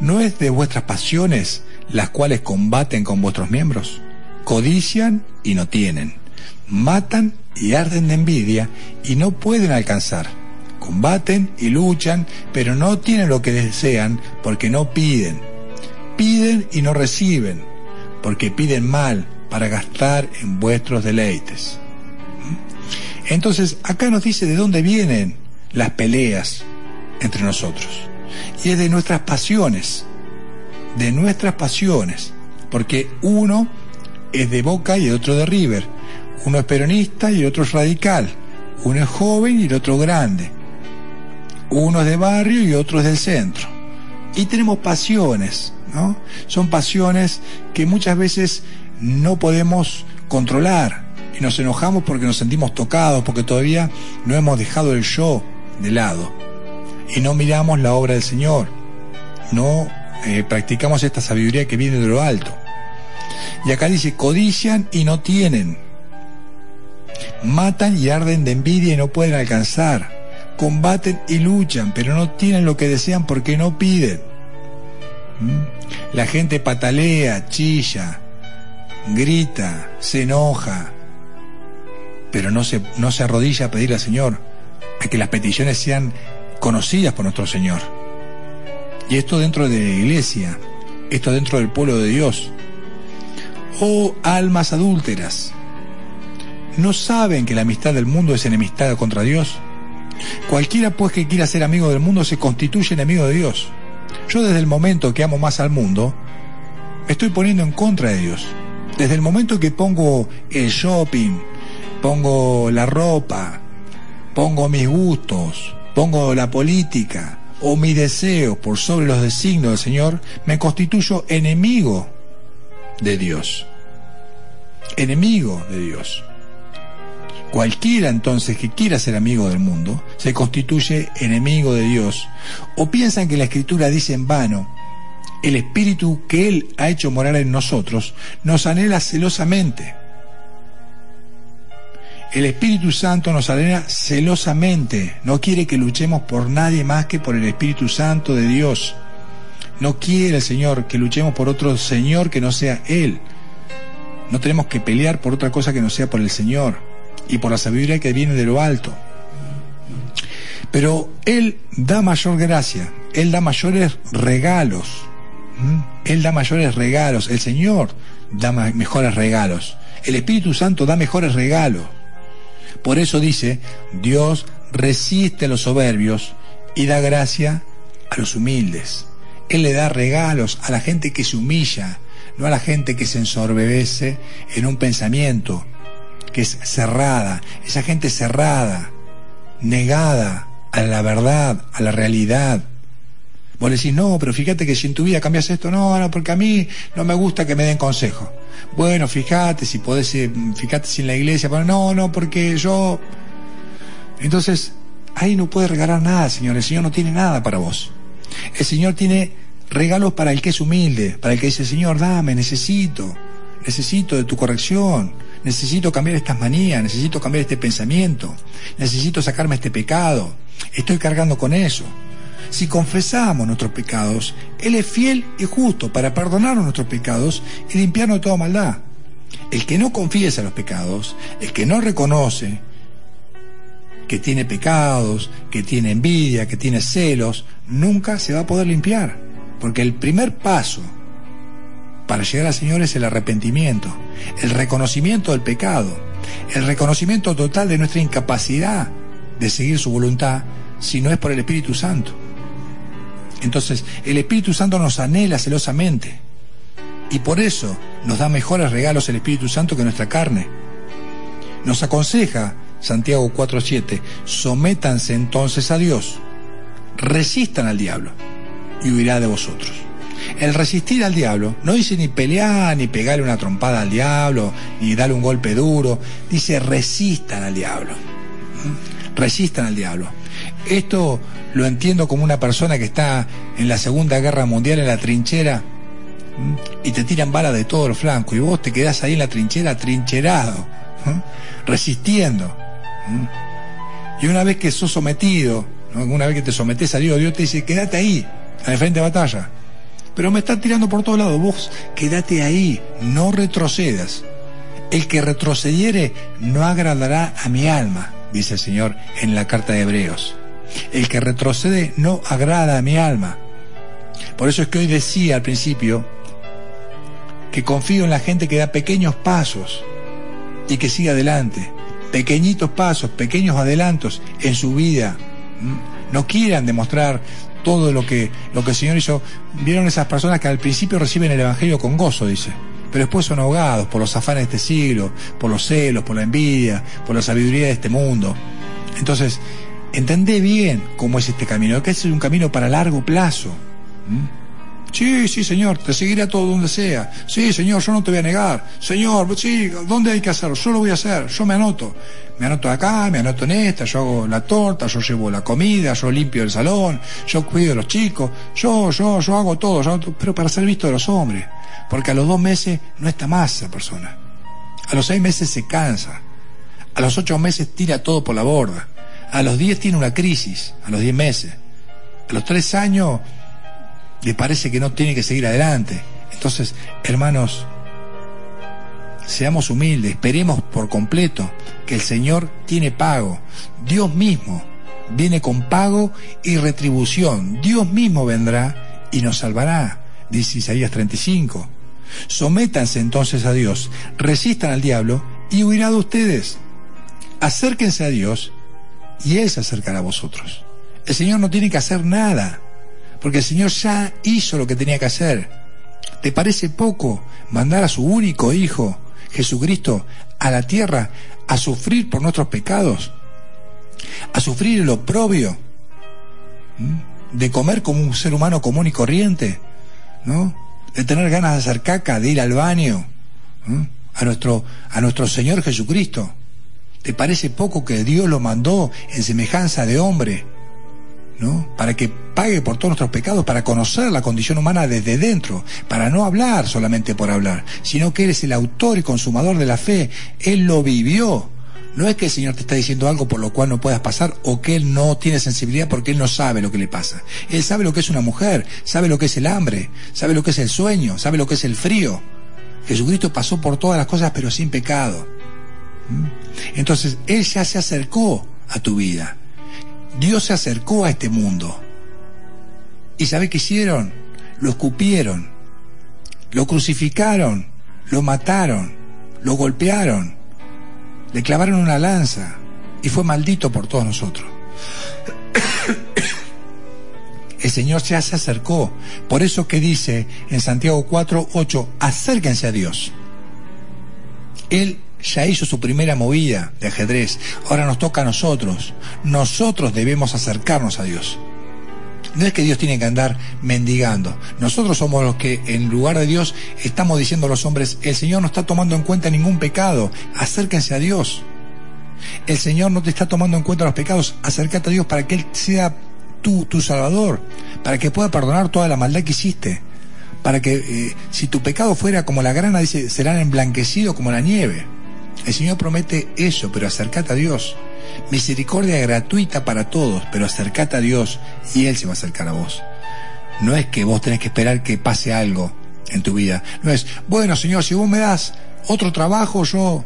[SPEAKER 1] ¿No es de vuestras pasiones las cuales combaten con vuestros miembros? Codician y no tienen, matan y arden de envidia y no pueden alcanzar. Combaten y luchan, pero no tienen lo que desean porque no piden. Piden y no reciben, porque piden mal para gastar en vuestros deleites. Entonces, acá nos dice de dónde vienen las peleas entre nosotros. Y es de nuestras pasiones, de nuestras pasiones, porque uno es de Boca y el otro de River, uno es peronista y el otro es radical, uno es joven y el otro grande, uno es de barrio y otro es del centro. Y tenemos pasiones, ¿no? Son pasiones que muchas veces no podemos controlar, y nos enojamos porque nos sentimos tocados, porque todavía no hemos dejado el yo de lado y no miramos la obra del Señor, no eh, practicamos esta sabiduría que viene de lo alto. Y acá dice, codician y no tienen, matan y arden de envidia y no pueden alcanzar, combaten y luchan, pero no tienen lo que desean porque no piden. ¿Mm? La gente patalea, chilla, grita, se enoja, pero no se, no se arrodilla a pedirle al Señor a que las peticiones sean conocidas por nuestro Señor. Y esto dentro de la iglesia, esto dentro del pueblo de Dios. Oh almas adúlteras, ¿no saben que la amistad del mundo es enemistad contra Dios? Cualquiera pues que quiera ser amigo del mundo se constituye enemigo de Dios. Yo desde el momento que amo más al mundo, me estoy poniendo en contra de Dios. Desde el momento que pongo el shopping, pongo la ropa, pongo mis gustos, pongo la política o mis deseos por sobre los designios del Señor, me constituyo enemigo de Dios. Enemigo de Dios. Cualquiera entonces que quiera ser amigo del mundo se constituye enemigo de Dios. O piensan que la Escritura dice en vano, el Espíritu que Él ha hecho morar en nosotros nos anhela celosamente. El Espíritu Santo nos anhela celosamente. No quiere que luchemos por nadie más que por el Espíritu Santo de Dios. No quiere el Señor que luchemos por otro Señor que no sea Él. No tenemos que pelear por otra cosa que no sea por el Señor y por la sabiduría que viene de lo alto. Pero Él da mayor gracia, Él da mayores regalos, Él da mayores regalos, el Señor da mejores regalos, el Espíritu Santo da mejores regalos. Por eso dice, Dios resiste a los soberbios y da gracia a los humildes. Él le da regalos a la gente que se humilla, no a la gente que se ensorbebece en un pensamiento, que es cerrada, esa gente cerrada, negada a la verdad, a la realidad. Vos decís, no, pero fíjate que si en tu vida cambias esto, no, no, porque a mí no me gusta que me den consejo. Bueno, fíjate si podés, eh, fíjate si en la iglesia, pero no, no, porque yo... Entonces, ahí no puede regalar nada, Señor. El Señor no tiene nada para vos. El Señor tiene regalos para el que es humilde, para el que dice, Señor, dame, necesito, necesito de tu corrección, necesito cambiar estas manías, necesito cambiar este pensamiento, necesito sacarme este pecado, estoy cargando con eso. Si confesamos nuestros pecados, Él es fiel y justo para perdonarnos nuestros pecados y limpiarnos de toda maldad. El que no confiesa los pecados, el que no reconoce que tiene pecados, que tiene envidia, que tiene celos, nunca se va a poder limpiar. Porque el primer paso para llegar al Señor es el arrepentimiento, el reconocimiento del pecado, el reconocimiento total de nuestra incapacidad de seguir su voluntad si no es por el Espíritu Santo. Entonces, el Espíritu Santo nos anhela celosamente y por eso nos da mejores regalos el Espíritu Santo que nuestra carne. Nos aconseja, Santiago 4.7, sométanse entonces a Dios, resistan al diablo y huirá de vosotros. El resistir al diablo no dice ni pelear, ni pegarle una trompada al diablo, ni darle un golpe duro. Dice resistan al diablo. Resistan al diablo. Esto lo entiendo como una persona que está en la Segunda Guerra Mundial en la trinchera y te tiran balas de todos los flancos y vos te quedás ahí en la trinchera trincherado, resistiendo. Y una vez que sos sometido, una vez que te sometes a Dios, Dios te dice, quédate ahí, al frente de batalla pero me están tirando por todos lados. Vos quédate ahí, no retrocedas. El que retrocediere no agradará a mi alma, dice el Señor en la carta de Hebreos. El que retrocede no agrada a mi alma. Por eso es que hoy decía al principio que confío en la gente que da pequeños pasos y que sigue adelante. Pequeñitos pasos, pequeños adelantos en su vida. ¿Mm? No quieran demostrar todo lo que, lo que el Señor hizo. Vieron esas personas que al principio reciben el Evangelio con gozo, dice, pero después son ahogados por los afanes de este siglo, por los celos, por la envidia, por la sabiduría de este mundo. Entonces, entendé bien cómo es este camino, que es un camino para largo plazo. Sí, sí, Señor, te seguiré a todo donde sea. Sí, Señor, yo no te voy a negar. Señor, sí, ¿dónde hay que hacerlo? Yo lo voy a hacer, yo me anoto. Me anoto acá, me anoto en esta, yo hago la torta, yo llevo la comida, yo limpio el salón, yo cuido a los chicos, yo, yo, yo hago todo, pero para ser visto de los hombres. Porque a los dos meses no está más esa persona. A los seis meses se cansa. A los ocho meses tira todo por la borda. A los diez tiene una crisis, a los diez meses. A los tres años le parece que no tiene que seguir adelante. Entonces, hermanos, seamos humildes, esperemos por completo que el Señor tiene pago. Dios mismo viene con pago y retribución. Dios mismo vendrá y nos salvará, dice Isaías 35. Sométanse entonces a Dios, resistan al diablo y huirá de ustedes. Acérquense a Dios y Él se acercará a vosotros. El Señor no tiene que hacer nada, porque el Señor ya hizo lo que tenía que hacer. ¿Te parece poco mandar a su único Hijo, Jesucristo, a la tierra a sufrir por nuestros pecados? A sufrir el oprobio de comer como un ser humano común y corriente, ¿no? De tener ganas de hacer caca, de ir al baño, a nuestro, a nuestro Señor Jesucristo. ¿Te parece poco que Dios lo mandó en semejanza de hombre? ¿No? Para que pague por todos nuestros pecados, para conocer la condición humana desde dentro, para no hablar solamente por hablar, sino que Él es el autor y consumador de la fe. Él lo vivió. No es que el Señor te está diciendo algo por lo cual no puedas pasar o que Él no tiene sensibilidad porque Él no sabe lo que le pasa. Él sabe lo que es una mujer, sabe lo que es el hambre, sabe lo que es el sueño, sabe lo que es el frío. Jesucristo pasó por todas las cosas pero sin pecado. ¿Mm? Entonces, Él ya se acercó a tu vida. Dios se acercó a este mundo. ¿Y sabe qué hicieron? Lo escupieron, lo crucificaron, lo mataron, lo golpearon, le clavaron una lanza y fue maldito por todos nosotros. El Señor ya se acercó. Por eso que dice en Santiago 4, 8, acérquense a Dios. Él ya hizo su primera movida de ajedrez. Ahora nos toca a nosotros. Nosotros debemos acercarnos a Dios. No es que Dios tiene que andar mendigando. Nosotros somos los que en lugar de Dios estamos diciendo a los hombres, el Señor no está tomando en cuenta ningún pecado. Acérquense a Dios. El Señor no te está tomando en cuenta los pecados. Acércate a Dios para que Él sea tú, tu Salvador. Para que pueda perdonar toda la maldad que hiciste. Para que eh, si tu pecado fuera como la grana, dice, serán emblanquecidos como la nieve. El Señor promete eso, pero acercate a Dios. Misericordia gratuita para todos, pero acercate a Dios y Él se va a acercar a vos. No es que vos tenés que esperar que pase algo en tu vida. No es, bueno Señor, si vos me das otro trabajo, yo...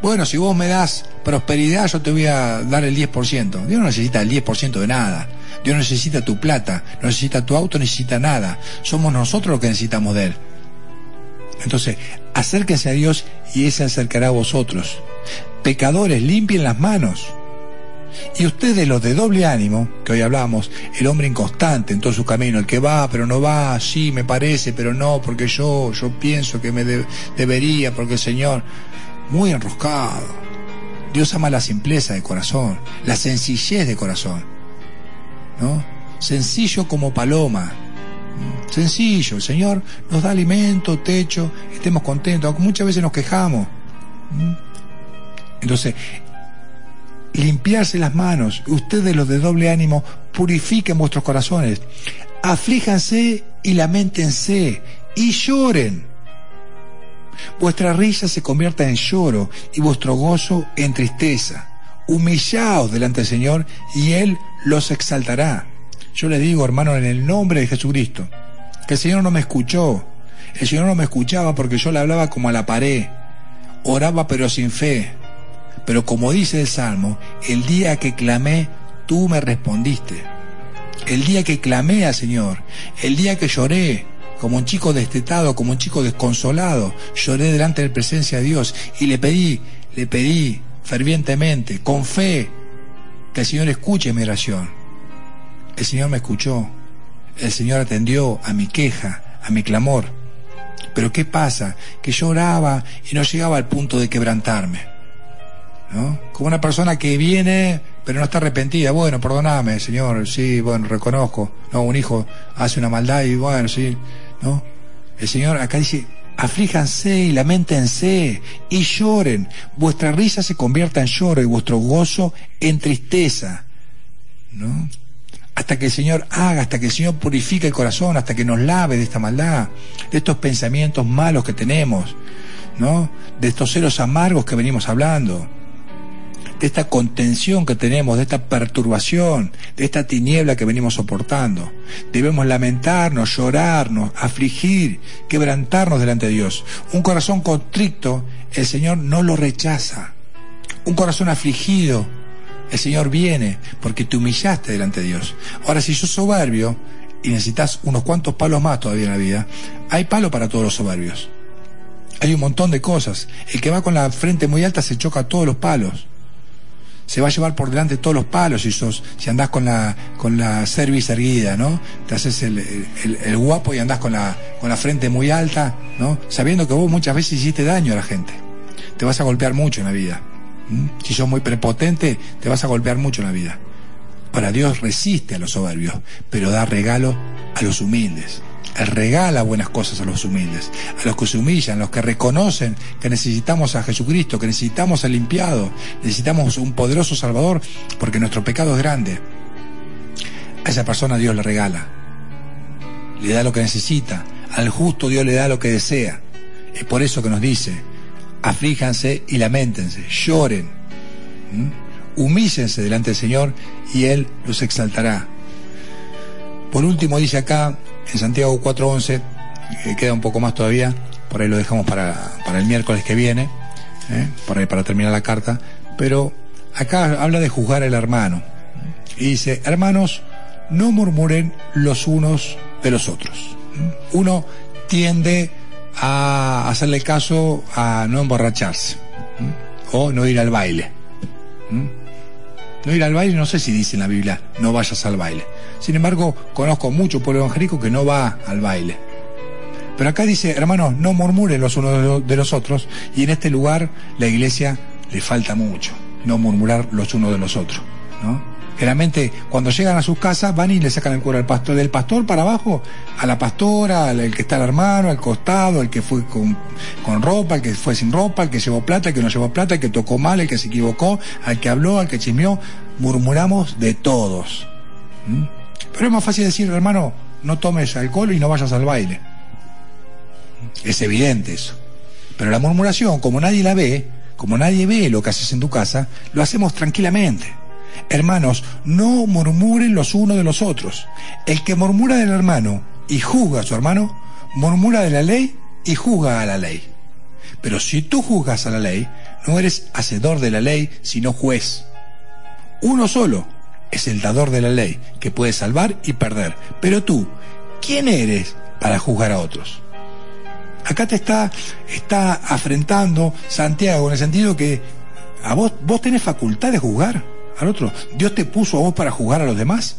[SPEAKER 1] Bueno, si vos me das prosperidad, yo te voy a dar el 10%. Dios no necesita el 10% de nada. Dios no necesita tu plata, no necesita tu auto, necesita nada. Somos nosotros los que necesitamos de Él. Entonces, acérquense a Dios y Él se acercará a vosotros. Pecadores, limpien las manos. Y ustedes, los de doble ánimo, que hoy hablamos, el hombre inconstante en todo su camino, el que va, pero no va, sí, me parece, pero no, porque yo, yo pienso que me debería, porque el Señor, muy enroscado. Dios ama la simpleza de corazón, la sencillez de corazón, ¿no? Sencillo como paloma, Sencillo, el Señor nos da alimento, techo, estemos contentos, aunque muchas veces nos quejamos. Entonces, limpiarse las manos, ustedes los de doble ánimo, purifiquen vuestros corazones, aflíjanse y lamentense y lloren. Vuestra risa se convierta en lloro y vuestro gozo en tristeza. Humillaos delante del Señor y Él los exaltará. Yo le digo, hermano, en el nombre de Jesucristo, que el Señor no me escuchó. El Señor no me escuchaba porque yo le hablaba como a la pared. Oraba pero sin fe. Pero como dice el Salmo, el día que clamé, tú me respondiste. El día que clamé al Señor, el día que lloré, como un chico destetado, como un chico desconsolado, lloré delante de la presencia de Dios y le pedí, le pedí fervientemente, con fe, que el Señor escuche mi oración. El Señor me escuchó, el Señor atendió a mi queja, a mi clamor. Pero ¿qué pasa? Que yo oraba y no llegaba al punto de quebrantarme. ¿No? Como una persona que viene pero no está arrepentida. Bueno, perdoname, Señor, sí, bueno, reconozco. No, un hijo hace una maldad y bueno, sí, ¿no? El Señor acá dice, aflíjanse y lamentense y lloren. Vuestra risa se convierta en lloro y vuestro gozo en tristeza. ¿No? Hasta que el Señor haga, hasta que el Señor purifique el corazón, hasta que nos lave de esta maldad, de estos pensamientos malos que tenemos, ¿no? De estos celos amargos que venimos hablando. de esta contención que tenemos, de esta perturbación, de esta tiniebla que venimos soportando. Debemos lamentarnos, llorarnos, afligir, quebrantarnos delante de Dios. Un corazón constricto, el Señor no lo rechaza. Un corazón afligido, el Señor viene porque te humillaste delante de Dios. Ahora, si sos soberbio y necesitas unos cuantos palos más todavía en la vida, hay palo para todos los soberbios. Hay un montón de cosas. El que va con la frente muy alta se choca a todos los palos. Se va a llevar por delante todos los palos si sos, si andás con la, con la cerviz erguida, ¿no? Te haces el, el, guapo y andás con la, con la frente muy alta, ¿no? Sabiendo que vos muchas veces hiciste daño a la gente. Te vas a golpear mucho en la vida. Si sos muy prepotente, te vas a golpear mucho en la vida. Para Dios resiste a los soberbios, pero da regalo a los humildes. Él regala buenas cosas a los humildes, a los que se humillan, a los que reconocen que necesitamos a Jesucristo, que necesitamos al limpiado, necesitamos un poderoso Salvador, porque nuestro pecado es grande. A esa persona Dios le regala, le da lo que necesita, al justo Dios le da lo que desea. Es por eso que nos dice, aflíjanse y lamentense, lloren, humíllense delante del Señor y Él los exaltará. Por último dice acá, en Santiago 4.11, que queda un poco más todavía, por ahí lo dejamos para, el miércoles que viene, ¿eh? por ahí para terminar la carta, pero acá habla de juzgar al hermano. Y dice, hermanos, no murmuren los unos de los otros. Uno tiende a hacerle caso a no emborracharse o no ir al baile. No ir al baile, no sé si dice en la Biblia, no vayas al baile. Sin embargo, conozco mucho pueblo evangélico que no va al baile. Pero acá dice, hermanos, no murmuren los unos de los otros, y en este lugar la iglesia le falta mucho, no murmurar los unos de los otros, ¿no? Generalmente, cuando llegan a sus casas, van y le sacan el cuero al pastor, del pastor para abajo, a la pastora, al que está al hermano, al costado, el que fue con, con ropa, el que fue sin ropa, el que llevó plata, el que no llevó plata, el que tocó mal, el que se equivocó, al que habló, al que chismeó. Murmuramos de todos. ¿Mm? Pero es más fácil decir, hermano, no tomes alcohol y no vayas al baile. Es evidente eso. Pero la murmuración, como nadie la ve, como nadie ve lo que haces en tu casa, lo hacemos tranquilamente. Hermanos, no murmuren los unos de los otros. El que murmura del hermano y juzga a su hermano, murmura de la ley y juzga a la ley. Pero si tú juzgas a la ley, no eres hacedor de la ley, sino juez. Uno solo es el dador de la ley, que puede salvar y perder. Pero tú, ¿quién eres para juzgar a otros? Acá te está, está afrentando Santiago en el sentido que a vos, vos tenés facultad de juzgar al otro. Dios te puso a vos para jugar a los demás.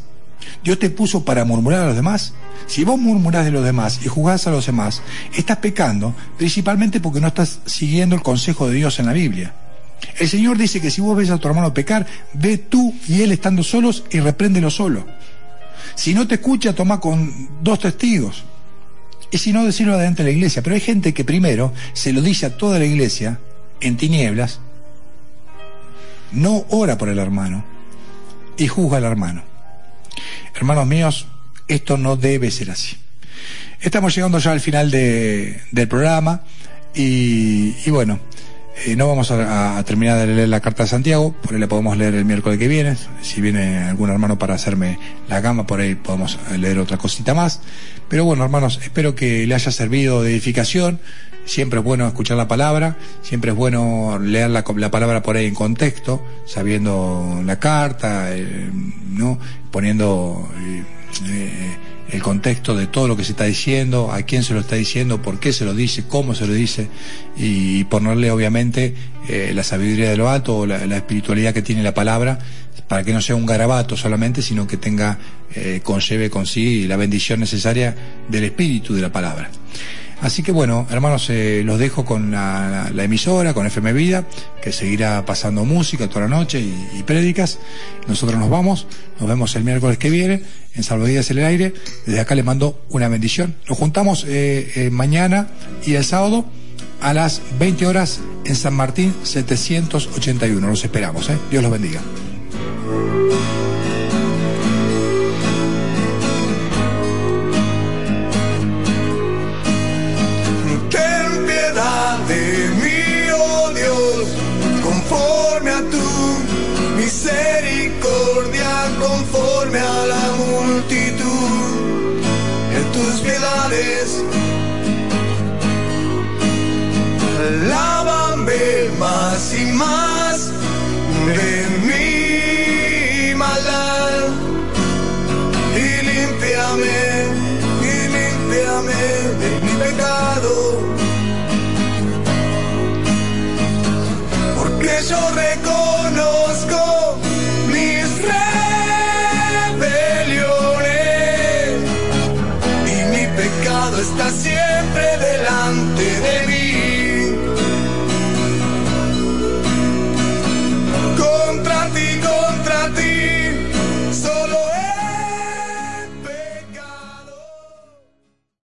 [SPEAKER 1] Dios te puso para murmurar a los demás. Si vos murmurás de los demás y jugás a los demás, estás pecando principalmente porque no estás siguiendo el consejo de Dios en la Biblia. El Señor dice que si vos ves a tu hermano pecar, ve tú y él estando solos y repréndelo solo. Si no te escucha, toma con dos testigos. Y si no, decirlo adelante de la iglesia. Pero hay gente que primero se lo dice a toda la iglesia en tinieblas no ora por el hermano y juzga al hermano. Hermanos míos, esto no debe ser así. Estamos llegando ya al final del programa y, bueno, eh, no vamos a, terminar de leer la carta de Santiago, por ahí la podemos leer el miércoles que viene. Si viene algún hermano para hacerme la gama, por ahí podemos leer otra cosita más. Pero bueno, hermanos, espero que le haya servido de edificación. Siempre es bueno escuchar la palabra, siempre es bueno leer la, palabra por ahí en contexto, sabiendo la carta, eh, ¿no? poniendo eh, eh, el contexto de todo lo que se está diciendo, a quién se lo está diciendo, por qué se lo dice, cómo se lo dice, y, ponerle obviamente la sabiduría de lo alto o la, espiritualidad que tiene la palabra, para que no sea un garabato solamente, sino que tenga, conlleve con sí la bendición necesaria del espíritu de la palabra. Así que bueno, hermanos, eh, los dejo con la, emisora, con FM Vida, que seguirá pasando música toda la noche y, prédicas. Nosotros nos vamos, nos vemos el miércoles que viene en Salvadías en el Aire. Desde acá les mando una bendición. Nos juntamos eh, eh, mañana y el sábado a las 20 horas en San Martín 781. Los esperamos, Dios los bendiga.
[SPEAKER 2] conforme a la multitud en tus piedades. Lávame más y más de mi maldad y límpiame, y límpiame de mi pecado. Porque yo recuerdo